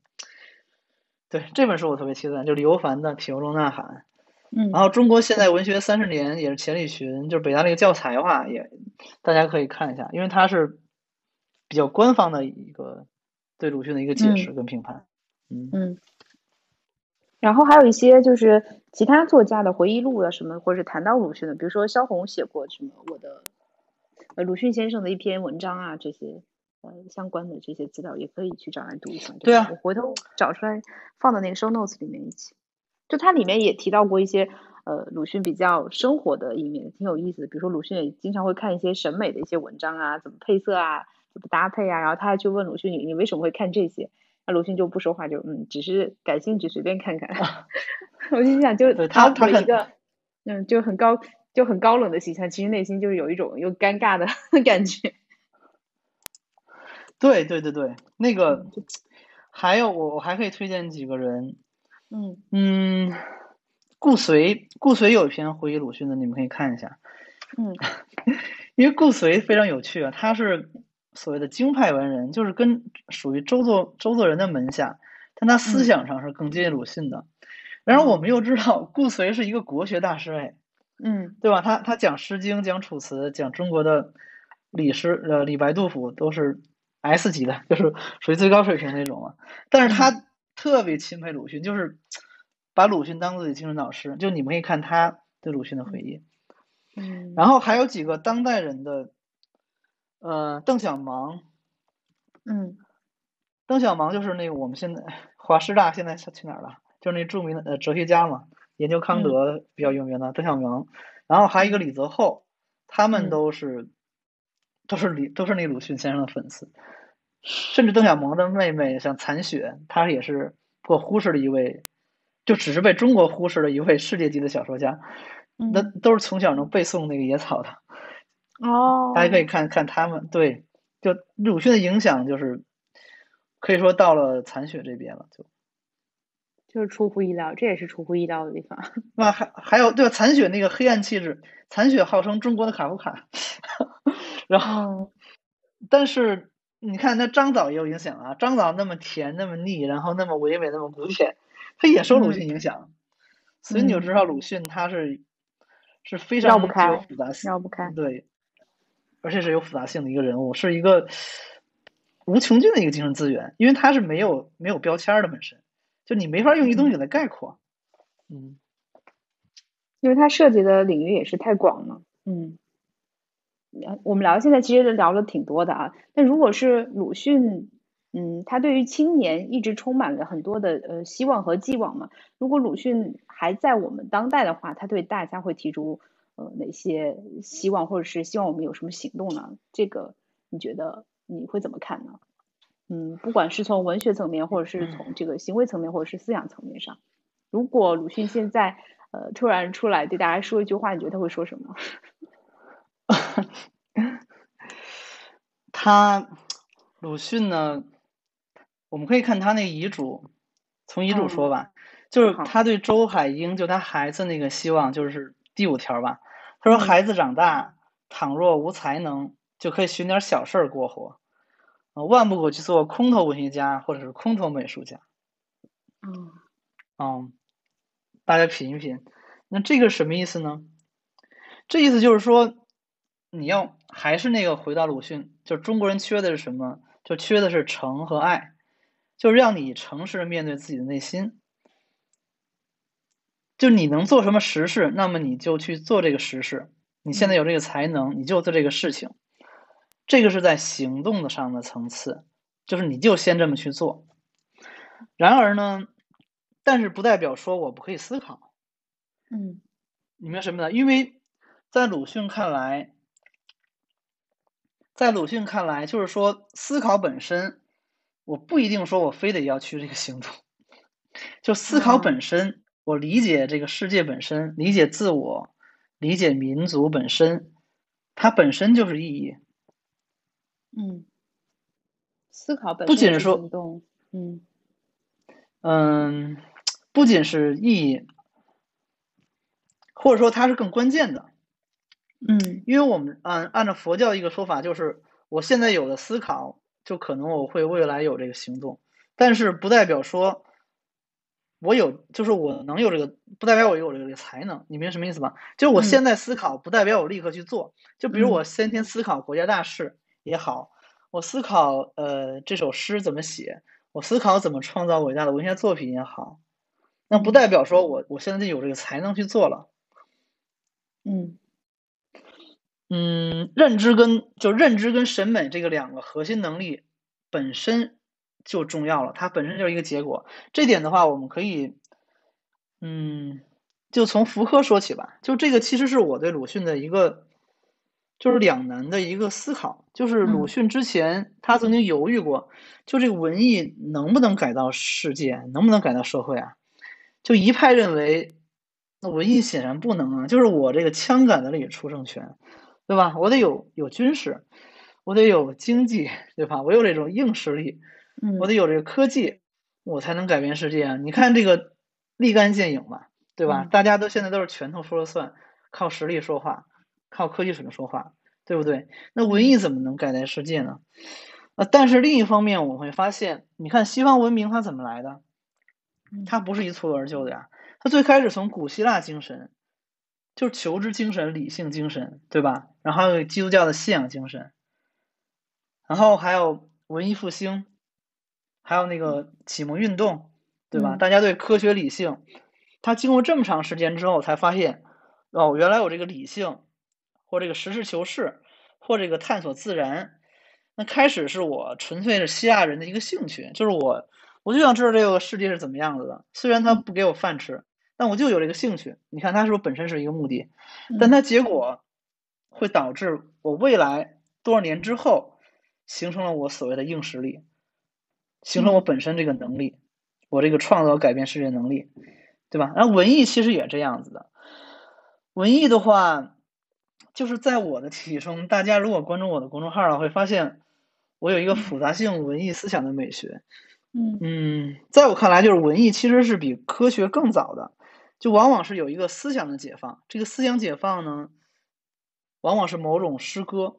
对这本书我特别期待，就是李欧凡的《铁屋中呐喊》，嗯，然后中国现代文学三十年也是钱理群，就是北大那个教材的话，也大家可以看一下，因为他是比较官方的一个对鲁迅的一个解释跟评判，嗯。嗯。然后还有一些就是其他作家的回忆录啊什么，或者是谈到鲁迅的，比如说萧红写过什么我的呃鲁迅先生的一篇文章啊，这些呃相关的这些资料也可以去找来读一下。对啊，我回头找出来放到那个 show notes 里面一起。就它里面也提到过一些呃鲁迅比较生活的一面，挺有意思的。比如说鲁迅也经常会看一些审美的一些文章啊，怎么配色啊，怎么搭配啊，然后他还去问鲁迅你你为什么会看这些？那鲁迅就不说话，就嗯，只是感兴趣，随便看看。我就想，就他他一个嗯，就很高就很高冷的形象，其实内心就是有一种又尴尬的 感觉。对对对对，那个还有我我还可以推荐几个人，嗯嗯，顾随顾随有一篇回忆鲁迅的，你们可以看一下。嗯，因为顾随非常有趣啊，他是。所谓的京派文人，就是跟属于周作周作人的门下，但他思想上是更接近鲁迅的。然后我们又知道顾随是一个国学大师，哎，嗯，对吧？他他讲《诗经》、讲《楚辞》、讲中国的李诗，呃，李白、杜甫都是 S 级的，就是属于最高水平那种啊。但是他特别钦佩鲁迅，就是把鲁迅当自己精神导师。就你们可以看他对鲁迅的回忆，嗯，然后还有几个当代人的。呃，邓小芒，嗯，邓小芒就是那个我们现在华师大现在去哪儿了？就是那著名的呃哲学家嘛，研究康德比较有名的邓小芒，然后还有一个李泽厚，他们都是都是李都是那鲁迅先生的粉丝，甚至邓小芒的妹妹像残雪，她也是被忽视的一位，就只是被中国忽视的一位世界级的小说家，那都是从小能背诵那个野草的。哦，大家可以看看他们对，就鲁迅的影响就是可以说到了残雪这边了，就。就是出乎意料，这也是出乎意料的地方。那还还有对残雪那个黑暗气质，残雪号称中国的卡夫卡，然后但是你看那张枣也有影响啊，张枣那么甜那么腻，然后那么唯美那么古典，他也受鲁迅影响，所以你就知道鲁迅他是是非常绕不开复杂性，绕不开，对。而且是有复杂性的一个人物，是一个无穷尽的一个精神资源，因为他是没有没有标签的本身，就你没法用一东西来概括。嗯，因为他涉及的领域也是太广了。嗯，我们聊现在其实聊了挺多的啊。但如果是鲁迅，嗯，他对于青年一直充满了很多的呃希望和寄望嘛。如果鲁迅还在我们当代的话，他对大家会提出。呃，哪些希望或者是希望我们有什么行动呢？这个你觉得你会怎么看呢？嗯，不管是从文学层面，或者是从这个行为层面，或者是思想层面上，如果鲁迅现在呃突然出来对大家说一句话，你觉得他会说什么？他鲁迅呢？我们可以看他那个遗嘱，从遗嘱说吧，就是他对周海婴就他孩子那个希望就是。第五条吧，他说：“孩子长大，倘若无才能，就可以寻点小事儿过活，万不可去做空头文学家或者是空头美术家。”嗯，嗯，大家品一品，那这个什么意思呢？这意思就是说，你要还是那个回到鲁迅，就中国人缺的是什么？就缺的是诚和爱，就是让你诚实的面对自己的内心。就你能做什么实事，那么你就去做这个实事。你现在有这个才能，你就做这个事情。这个是在行动的上的层次，就是你就先这么去做。然而呢，但是不代表说我不可以思考。嗯，你明白什么呢？因为在鲁迅看来，在鲁迅看来，就是说思考本身，我不一定说我非得要去这个行动。就思考本身。我理解这个世界本身，理解自我，理解民族本身，它本身就是意义。嗯，思考本身不仅是说，嗯嗯，不仅是意义，或者说它是更关键的。嗯，因为我们按按照佛教一个说法，就是我现在有了思考，就可能我会未来有这个行动，但是不代表说。我有，就是我能有这个，不代表我有这个才能。你明白什么意思吗？就是我现在思考，不代表我立刻去做。就比如我先天思考国家大事也好，我思考呃这首诗怎么写，我思考怎么创造伟大的文学作品也好，那不代表说我我现在就有这个才能去做了。嗯嗯，认知跟就认知跟审美这个两个核心能力本身。就重要了，它本身就是一个结果。这点的话，我们可以，嗯，就从福柯说起吧。就这个其实是我对鲁迅的一个，就是两难的一个思考。就是鲁迅之前他曾经犹豫过，就这个文艺能不能改造世界，能不能改造社会啊？就一派认为，那文艺显然不能啊。就是我这个枪杆子里出政权，对吧？我得有有军事，我得有经济，对吧？我有这种硬实力。我得有这个科技，我才能改变世界啊！你看这个立竿见影嘛，对吧？大家都现在都是拳头说了算，靠实力说话，靠科技水平说话，对不对？那文艺怎么能改变世界呢？呃，但是另一方面，我会发现，你看西方文明它怎么来的？它不是一蹴而就的呀。它最开始从古希腊精神，就是求知精神、理性精神，对吧？然后还有基督教的信仰精神，然后还有文艺复兴。还有那个启蒙运动，对吧？大家对科学理性，他经过这么长时间之后，才发现，哦，原来我这个理性，或这个实事求是，或这个探索自然，那开始是我纯粹是希腊人的一个兴趣，就是我我就想知道这个世界是怎么样子的。虽然他不给我饭吃，但我就有这个兴趣。你看，他是不是本身是一个目的？但他结果会导致我未来多少年之后形成了我所谓的硬实力，形成我本身这个能力，我这个创造改变世界能力，对吧？然后文艺其实也这样子的。文艺的话，就是在我的体系中，大家如果关注我的公众号了，会发现我有一个复杂性文艺思想的美学。嗯嗯，在我看来，就是文艺其实是比科学更早的，就往往是有一个思想的解放。这个思想解放呢，往往是某种诗歌，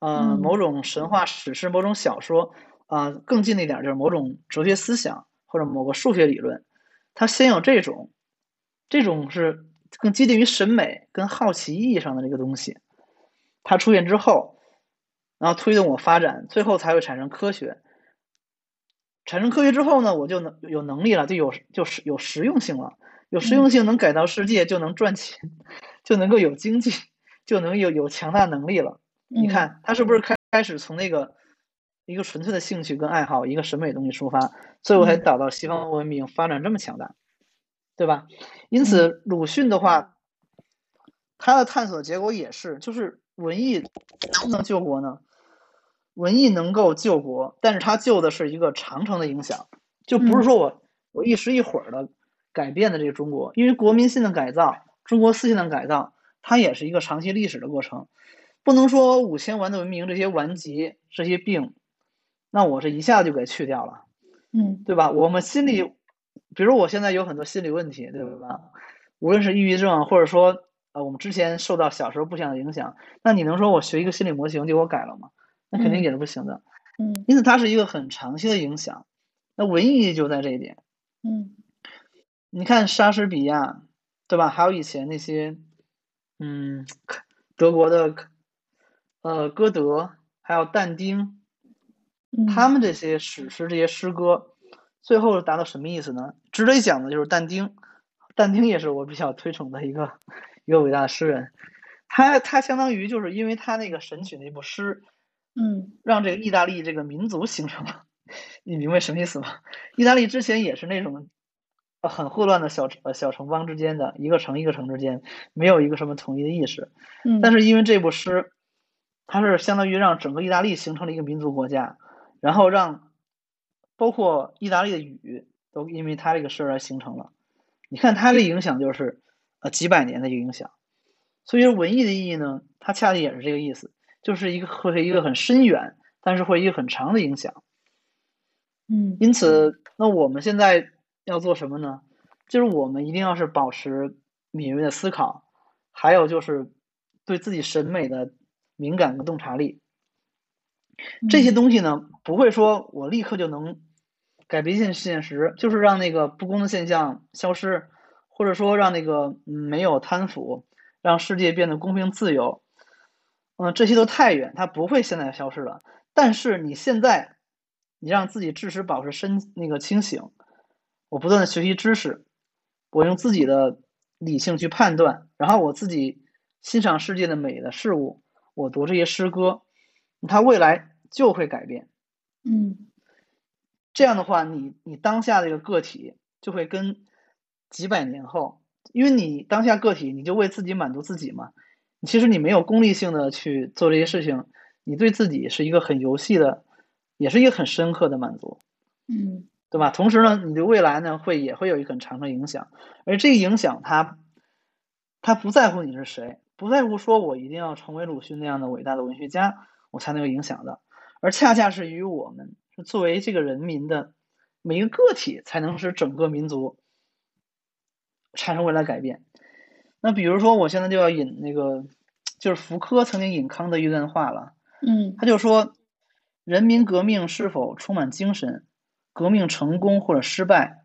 呃，某种神话史诗、某种小说，啊，更近的一点就是某种哲学思想或者某个数学理论，它先有这种，这种是。更接近于审美跟好奇意义上的这个东西，它出现之后，然后推动我发展，最后才会产生科学。产生科学之后呢，我就能有能力了，就有就是有实用性了，有实用性能改造世界，就能赚钱，就能够有经济，就能有有强大能力了。你看，他是不是开开始从那个一个纯粹的兴趣跟爱好，一个审美东西出发，最后才导到西方文明发展这么强大？对吧？因此，鲁迅的话，他的探索结果也是，就是文艺能不能救国呢？文艺能够救国，但是他救的是一个长程的影响，就不是说我我一时一会儿的改变的这个中国，因为国民性的改造、中国思想的改造，它也是一个长期历史的过程，不能说五千万的文明这些顽疾、这些病，那我这一下就给去掉了，嗯，对吧？我们心里。比如我现在有很多心理问题，对吧？无论是抑郁症，或者说呃，我们之前受到小时候不想的影响，那你能说我学一个心理模型就给我改了吗？那肯定也是不行的。嗯，因此它是一个很长期的影响。那文艺就在这一点。嗯，你看莎士比亚，对吧？还有以前那些，嗯，德国的，呃，歌德，还有但丁，他们这些史诗、这些诗歌。最后达到什么意思呢？值得一讲的就是但丁，但丁也是我比较推崇的一个一个伟大的诗人。他他相当于就是因为他那个《神曲》那部诗，嗯，让这个意大利这个民族形成了。你明白什么意思吗？意大利之前也是那种很混乱的小呃小城邦之间的一个城一个城之间没有一个什么统一的意识。嗯，但是因为这部诗，它是相当于让整个意大利形成了一个民族国家，然后让。包括意大利的雨都因为他这个事儿而形成了，你看他的影响就是呃几百年的一个影响，所以说文艺的意义呢，它恰恰也是这个意思，就是一个会一个很深远，但是会一个很长的影响。嗯，因此，那我们现在要做什么呢？就是我们一定要是保持敏锐的思考，还有就是对自己审美的敏感跟洞察力。这些东西呢，不会说我立刻就能。改变现现实，就是让那个不公的现象消失，或者说让那个没有贪腐，让世界变得公平自由。嗯，这些都太远，它不会现在消失了。但是你现在，你让自己至少保持身那个清醒，我不断的学习知识，我用自己的理性去判断，然后我自己欣赏世界的美的事物，我读这些诗歌，它未来就会改变。嗯。这样的话，你你当下这个个体就会跟几百年后，因为你当下个体，你就为自己满足自己嘛。其实你没有功利性的去做这些事情，你对自己是一个很游戏的，也是一个很深刻的满足，嗯，对吧？同时呢，你的未来呢会也会有一个很长的影响，而这个影响它，它不在乎你是谁，不在乎说我一定要成为鲁迅那样的伟大的文学家，我才能有影响的，而恰恰是与我们。作为这个人民的每一个个体，才能使整个民族产生未来改变。那比如说，我现在就要引那个，就是福柯曾经引康德一段话了。嗯，他就说：“人民革命是否充满精神？革命成功或者失败？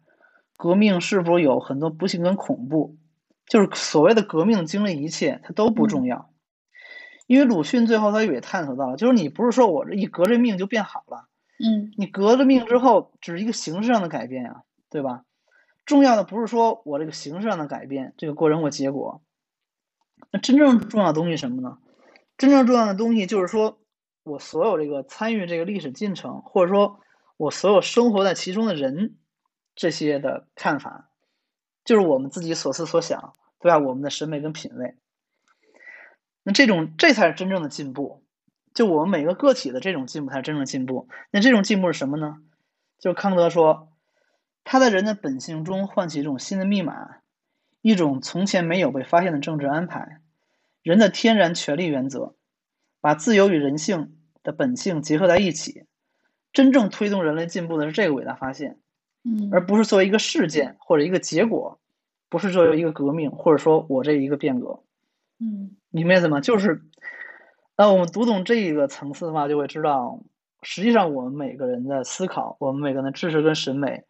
革命是否有很多不幸跟恐怖？就是所谓的革命经历一切，它都不重要。因为鲁迅最后他也探索到了，就是你不是说我这一革这命就变好了。”嗯，你革了命之后，只是一个形式上的改变呀，对吧？重要的不是说我这个形式上的改变，这个过程或结果。那真正重要的东西什么呢？真正重要的东西就是说我所有这个参与这个历史进程，或者说我所有生活在其中的人这些的看法，就是我们自己所思所想，对吧？我们的审美跟品味，那这种这才是真正的进步。就我们每个个体的这种进步才是真正的进步。那这种进步是什么呢？就康德说，他在人的本性中唤起一种新的密码，一种从前没有被发现的政治安排，人的天然权利原则，把自由与人性的本性结合在一起。真正推动人类进步的是这个伟大发现，嗯，而不是作为一个事件或者一个结果，不是作为一个革命，或者说我这一个变革，嗯，明白意思吗？就是，那我们读懂这一个层次的话，就会知道，实际上我们每个人的思考，我们每个人的知识跟审美，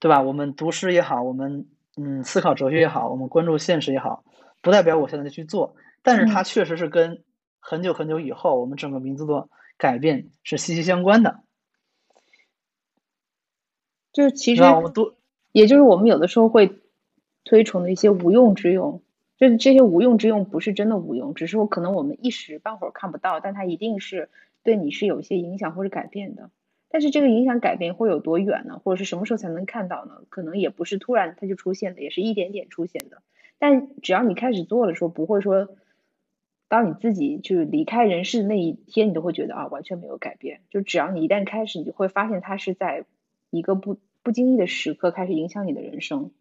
对吧？我们读诗也好，我们嗯思考哲学也好，我们关注现实也好，不代表我现在就去做，但是它确实是跟很久很久以后我们整个民族的。改变是息息相关的，就是其实我们都，也就是我们有的时候会推崇的一些无用之用，就是这些无用之用不是真的无用，只是说可能我们一时半会儿看不到，但它一定是对你是有一些影响或者改变的。但是这个影响改变会有多远呢？或者是什么时候才能看到呢？可能也不是突然它就出现的，也是一点点出现的。但只要你开始做的时候，不会说。当你自己就是离开人世的那一天，你都会觉得啊，完全没有改变。就只要你一旦开始，你会发现它是在一个不不经意的时刻开始影响你的人生。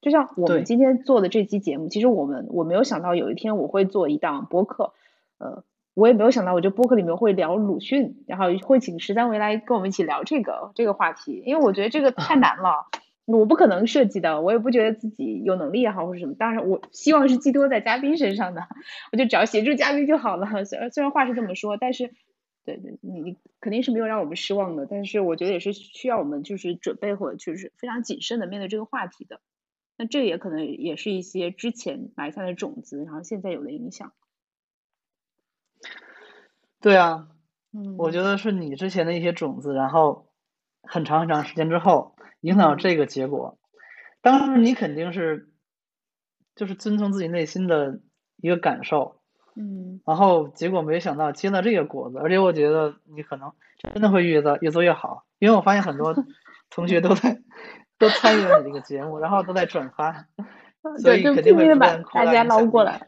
就像我们今天做的这期节目，其实我们我没有想到有一天我会做一档播客，呃，我也没有想到我这播客里面会聊鲁迅，然后会请十三维来跟我们一起聊这个这个话题，因为我觉得这个太难了。我不可能设计的，我也不觉得自己有能力也好或者什么。当然，我希望是寄托在嘉宾身上的，我就只要协助嘉宾就好了。虽然虽然话是这么说，但是，对对，你你肯定是没有让我们失望的。但是我觉得也是需要我们就是准备或者就是非常谨慎的面对这个话题的。那这也可能也是一些之前埋下的种子，然后现在有了影响。对啊，嗯，我觉得是你之前的一些种子，然后很长很长时间之后。影响到这个结果，当时你肯定是，就是遵从自己内心的一个感受，嗯，然后结果没想到结了这个果子，而且我觉得你可能真的会越做越做越好，因为我发现很多同学都在都参与了你这个节目，然后都在转发，所以肯定会把大家捞过来。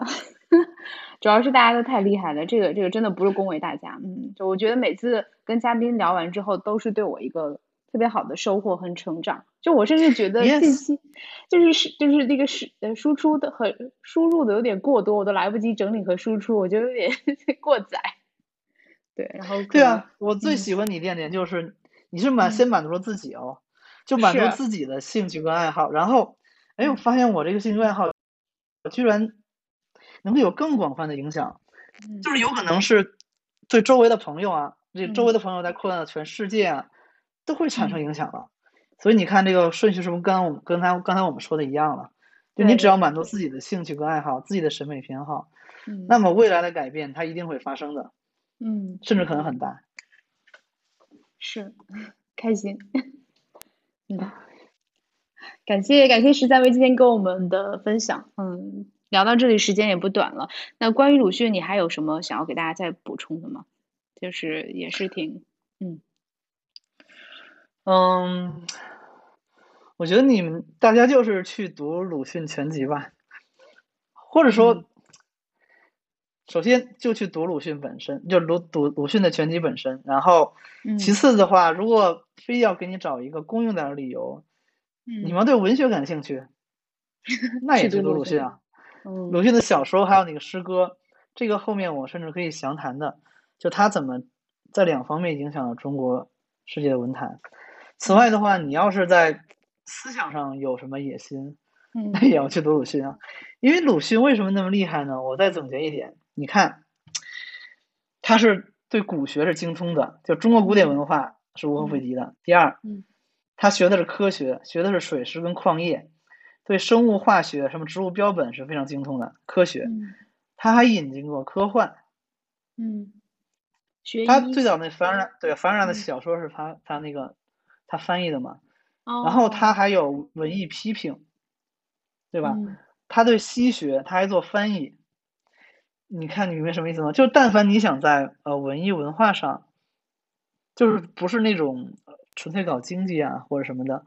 主要是大家都太厉害了，这个这个真的不是恭维大家，嗯，就我觉得每次跟嘉宾聊完之后，都是对我一个。特别好的收获和成长，就我甚至觉得信息就是是就是那个是呃输出的和输入的有点过多，我都来不及整理和输出，我觉得有点 过载。对，然后对啊，我最喜欢你一点点就是你是满先满足了自己哦，就满足自己的兴趣跟爱好，然后哎，我发现我这个兴趣爱好居然能够有更广泛的影响，就是有可能是对周围的朋友啊，这周围的朋友在扩散到全世界啊。都会产生影响了，所以你看这个顺序是不是跟我们跟才刚才我们说的一样了？就你只要满足自己的兴趣跟爱好，自己的审美偏好，那么未来的改变它一定会发生的，嗯，甚至可能很大。是，开心，嗯，感谢感谢十三位今天跟我们的分享，嗯，聊到这里时间也不短了。那关于鲁迅，你还有什么想要给大家再补充的吗？就是也是挺，嗯。嗯，我觉得你们大家就是去读鲁迅全集吧，或者说，首先就去读鲁迅本身，就鲁读鲁迅的全集本身。然后，其次的话，如果非要给你找一个公用点的理由，你们对文学感兴趣，那也去读鲁迅啊。鲁迅的小说还有那个诗歌，这个后面我甚至可以详谈的，就他怎么在两方面影响了中国世界的文坛。此外的话，你要是在思想上有什么野心，那也要去读鲁迅啊。因为鲁迅为什么那么厉害呢？我再总结一点，你看，他是对古学是精通的，就中国古典文化是无可不及的。第二，他学的是科学，学的是水师跟矿业，对生物化学、什么植物标本是非常精通的科学。他还引进过科幻，嗯，学他最早那凡然对凡然的小说是他他那个。他翻译的嘛，然后他还有文艺批评，对吧？他对西学他还做翻译，你看你明白什么意思吗？就但凡你想在呃文艺文化上，就是不是那种纯粹搞经济啊或者什么的，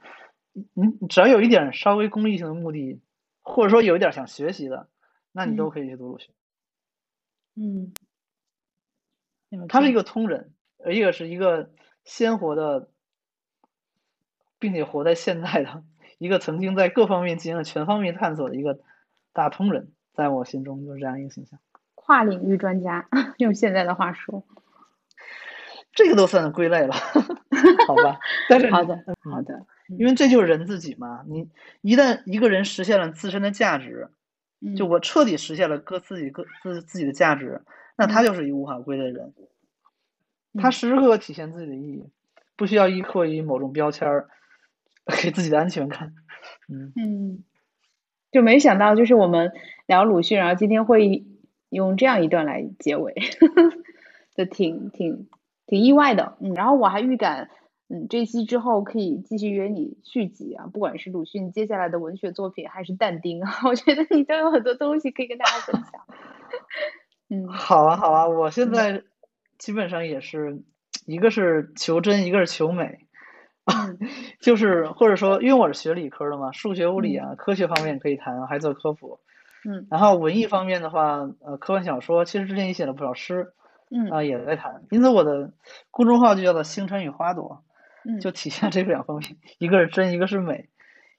你只要有一点稍微功利性的目的，或者说有一点想学习的，那你都可以去读鲁迅。嗯，他是一个通人，一个是一个鲜活的，并且活在现在的一个曾经在各方面进行了全方面探索的一个大通人，在我心中就是这样一个形象。跨领域专家，用现在的话说，这个都算归类了，好吧？但是好的，好的，因为这就是人自己嘛。你一旦一个人实现了自身的价值，就我彻底实现了各自己各自自己的价值，那他就是一无法归类的人。他时时刻刻体现自己的意义，不需要依靠于某种标签儿给自己的安全感。嗯嗯，就没想到就是我们聊鲁迅，然后今天会。用这样一段来结尾，就挺挺挺意外的，嗯，然后我还预感，嗯，这期之后可以继续约你续集啊，不管是鲁迅接下来的文学作品，还是但丁啊，我觉得你都有很多东西可以跟大家分享。嗯，好啊，好啊，我现在基本上也是一个是求真，一个是求美，就是或者说，因为我是学理科的嘛，数学、物理啊，科学方面可以谈，还做科普。嗯，然后文艺方面的话，呃，科幻小说其实之前也写了不少诗，嗯啊也在谈，因此我的公众号就叫做星辰与花朵，嗯，就体现这两方面，一个是真，一个是美，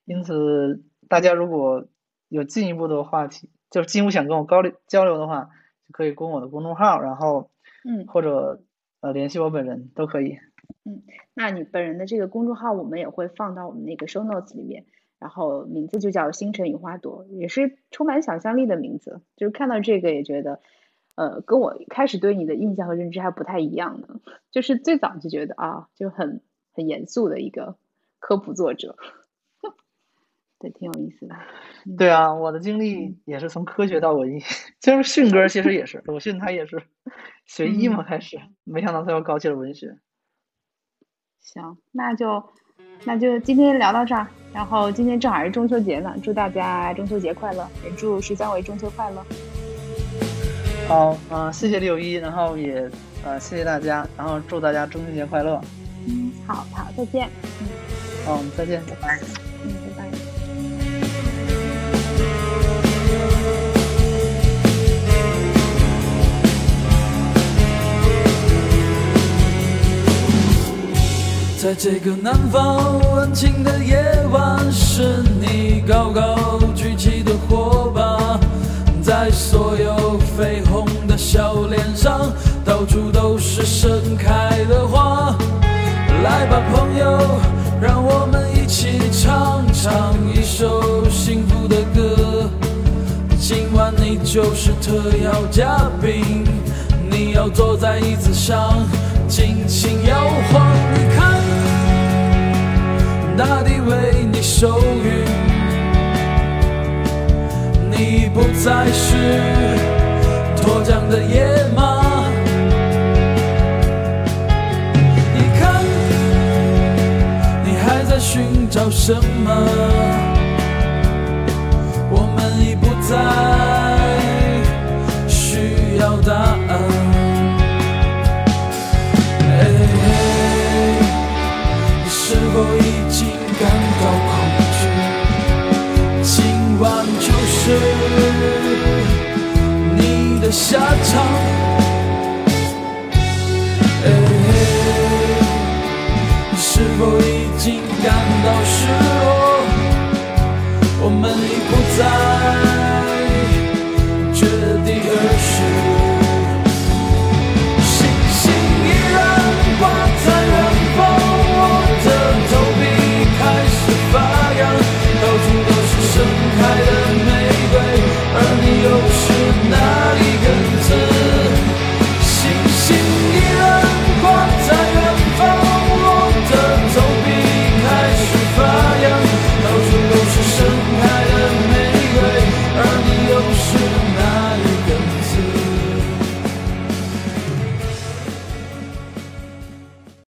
因此大家如果有进一步的话题，就是进一步想跟我交流交流的话，就可以关我的公众号，然后嗯或者呃联系我本人都可以。嗯，那你本人的这个公众号我们也会放到我们那个 show notes 里面。然后名字就叫星辰与花朵，也是充满想象力的名字。就是看到这个也觉得，呃，跟我开始对你的印象和认知还不太一样呢。就是最早就觉得啊，就很很严肃的一个科普作者，对，挺有意思的。对啊，我的经历也是从科学到文艺，就是迅哥其实也是，鲁迅他也是学医嘛开始，没想到他又搞起了文学。行，那就。那就今天聊到这儿，然后今天正好是中秋节呢，祝大家中秋节快乐，也祝十三位中秋快乐。好，嗯，谢谢六一，然后也呃谢谢大家，然后祝大家中秋节快乐。嗯，好好，再见。嗯，好，再见，拜拜。在这个南方温情的夜晚，是你高高举起的火把，在所有绯红的笑脸上，到处都是盛开的花。来吧，朋友，让我们一起唱唱一首幸福的歌。今晚你就是特邀嘉宾，你要坐在椅子上，尽情摇晃。你看。大地为你收允，你不再是脱缰的野马。你看，你还在寻找什么？我们已不再需要答案。是否已经感到恐惧？今晚是你的下场，嘿，你是否已经感到失落？我们已不再绝地而生。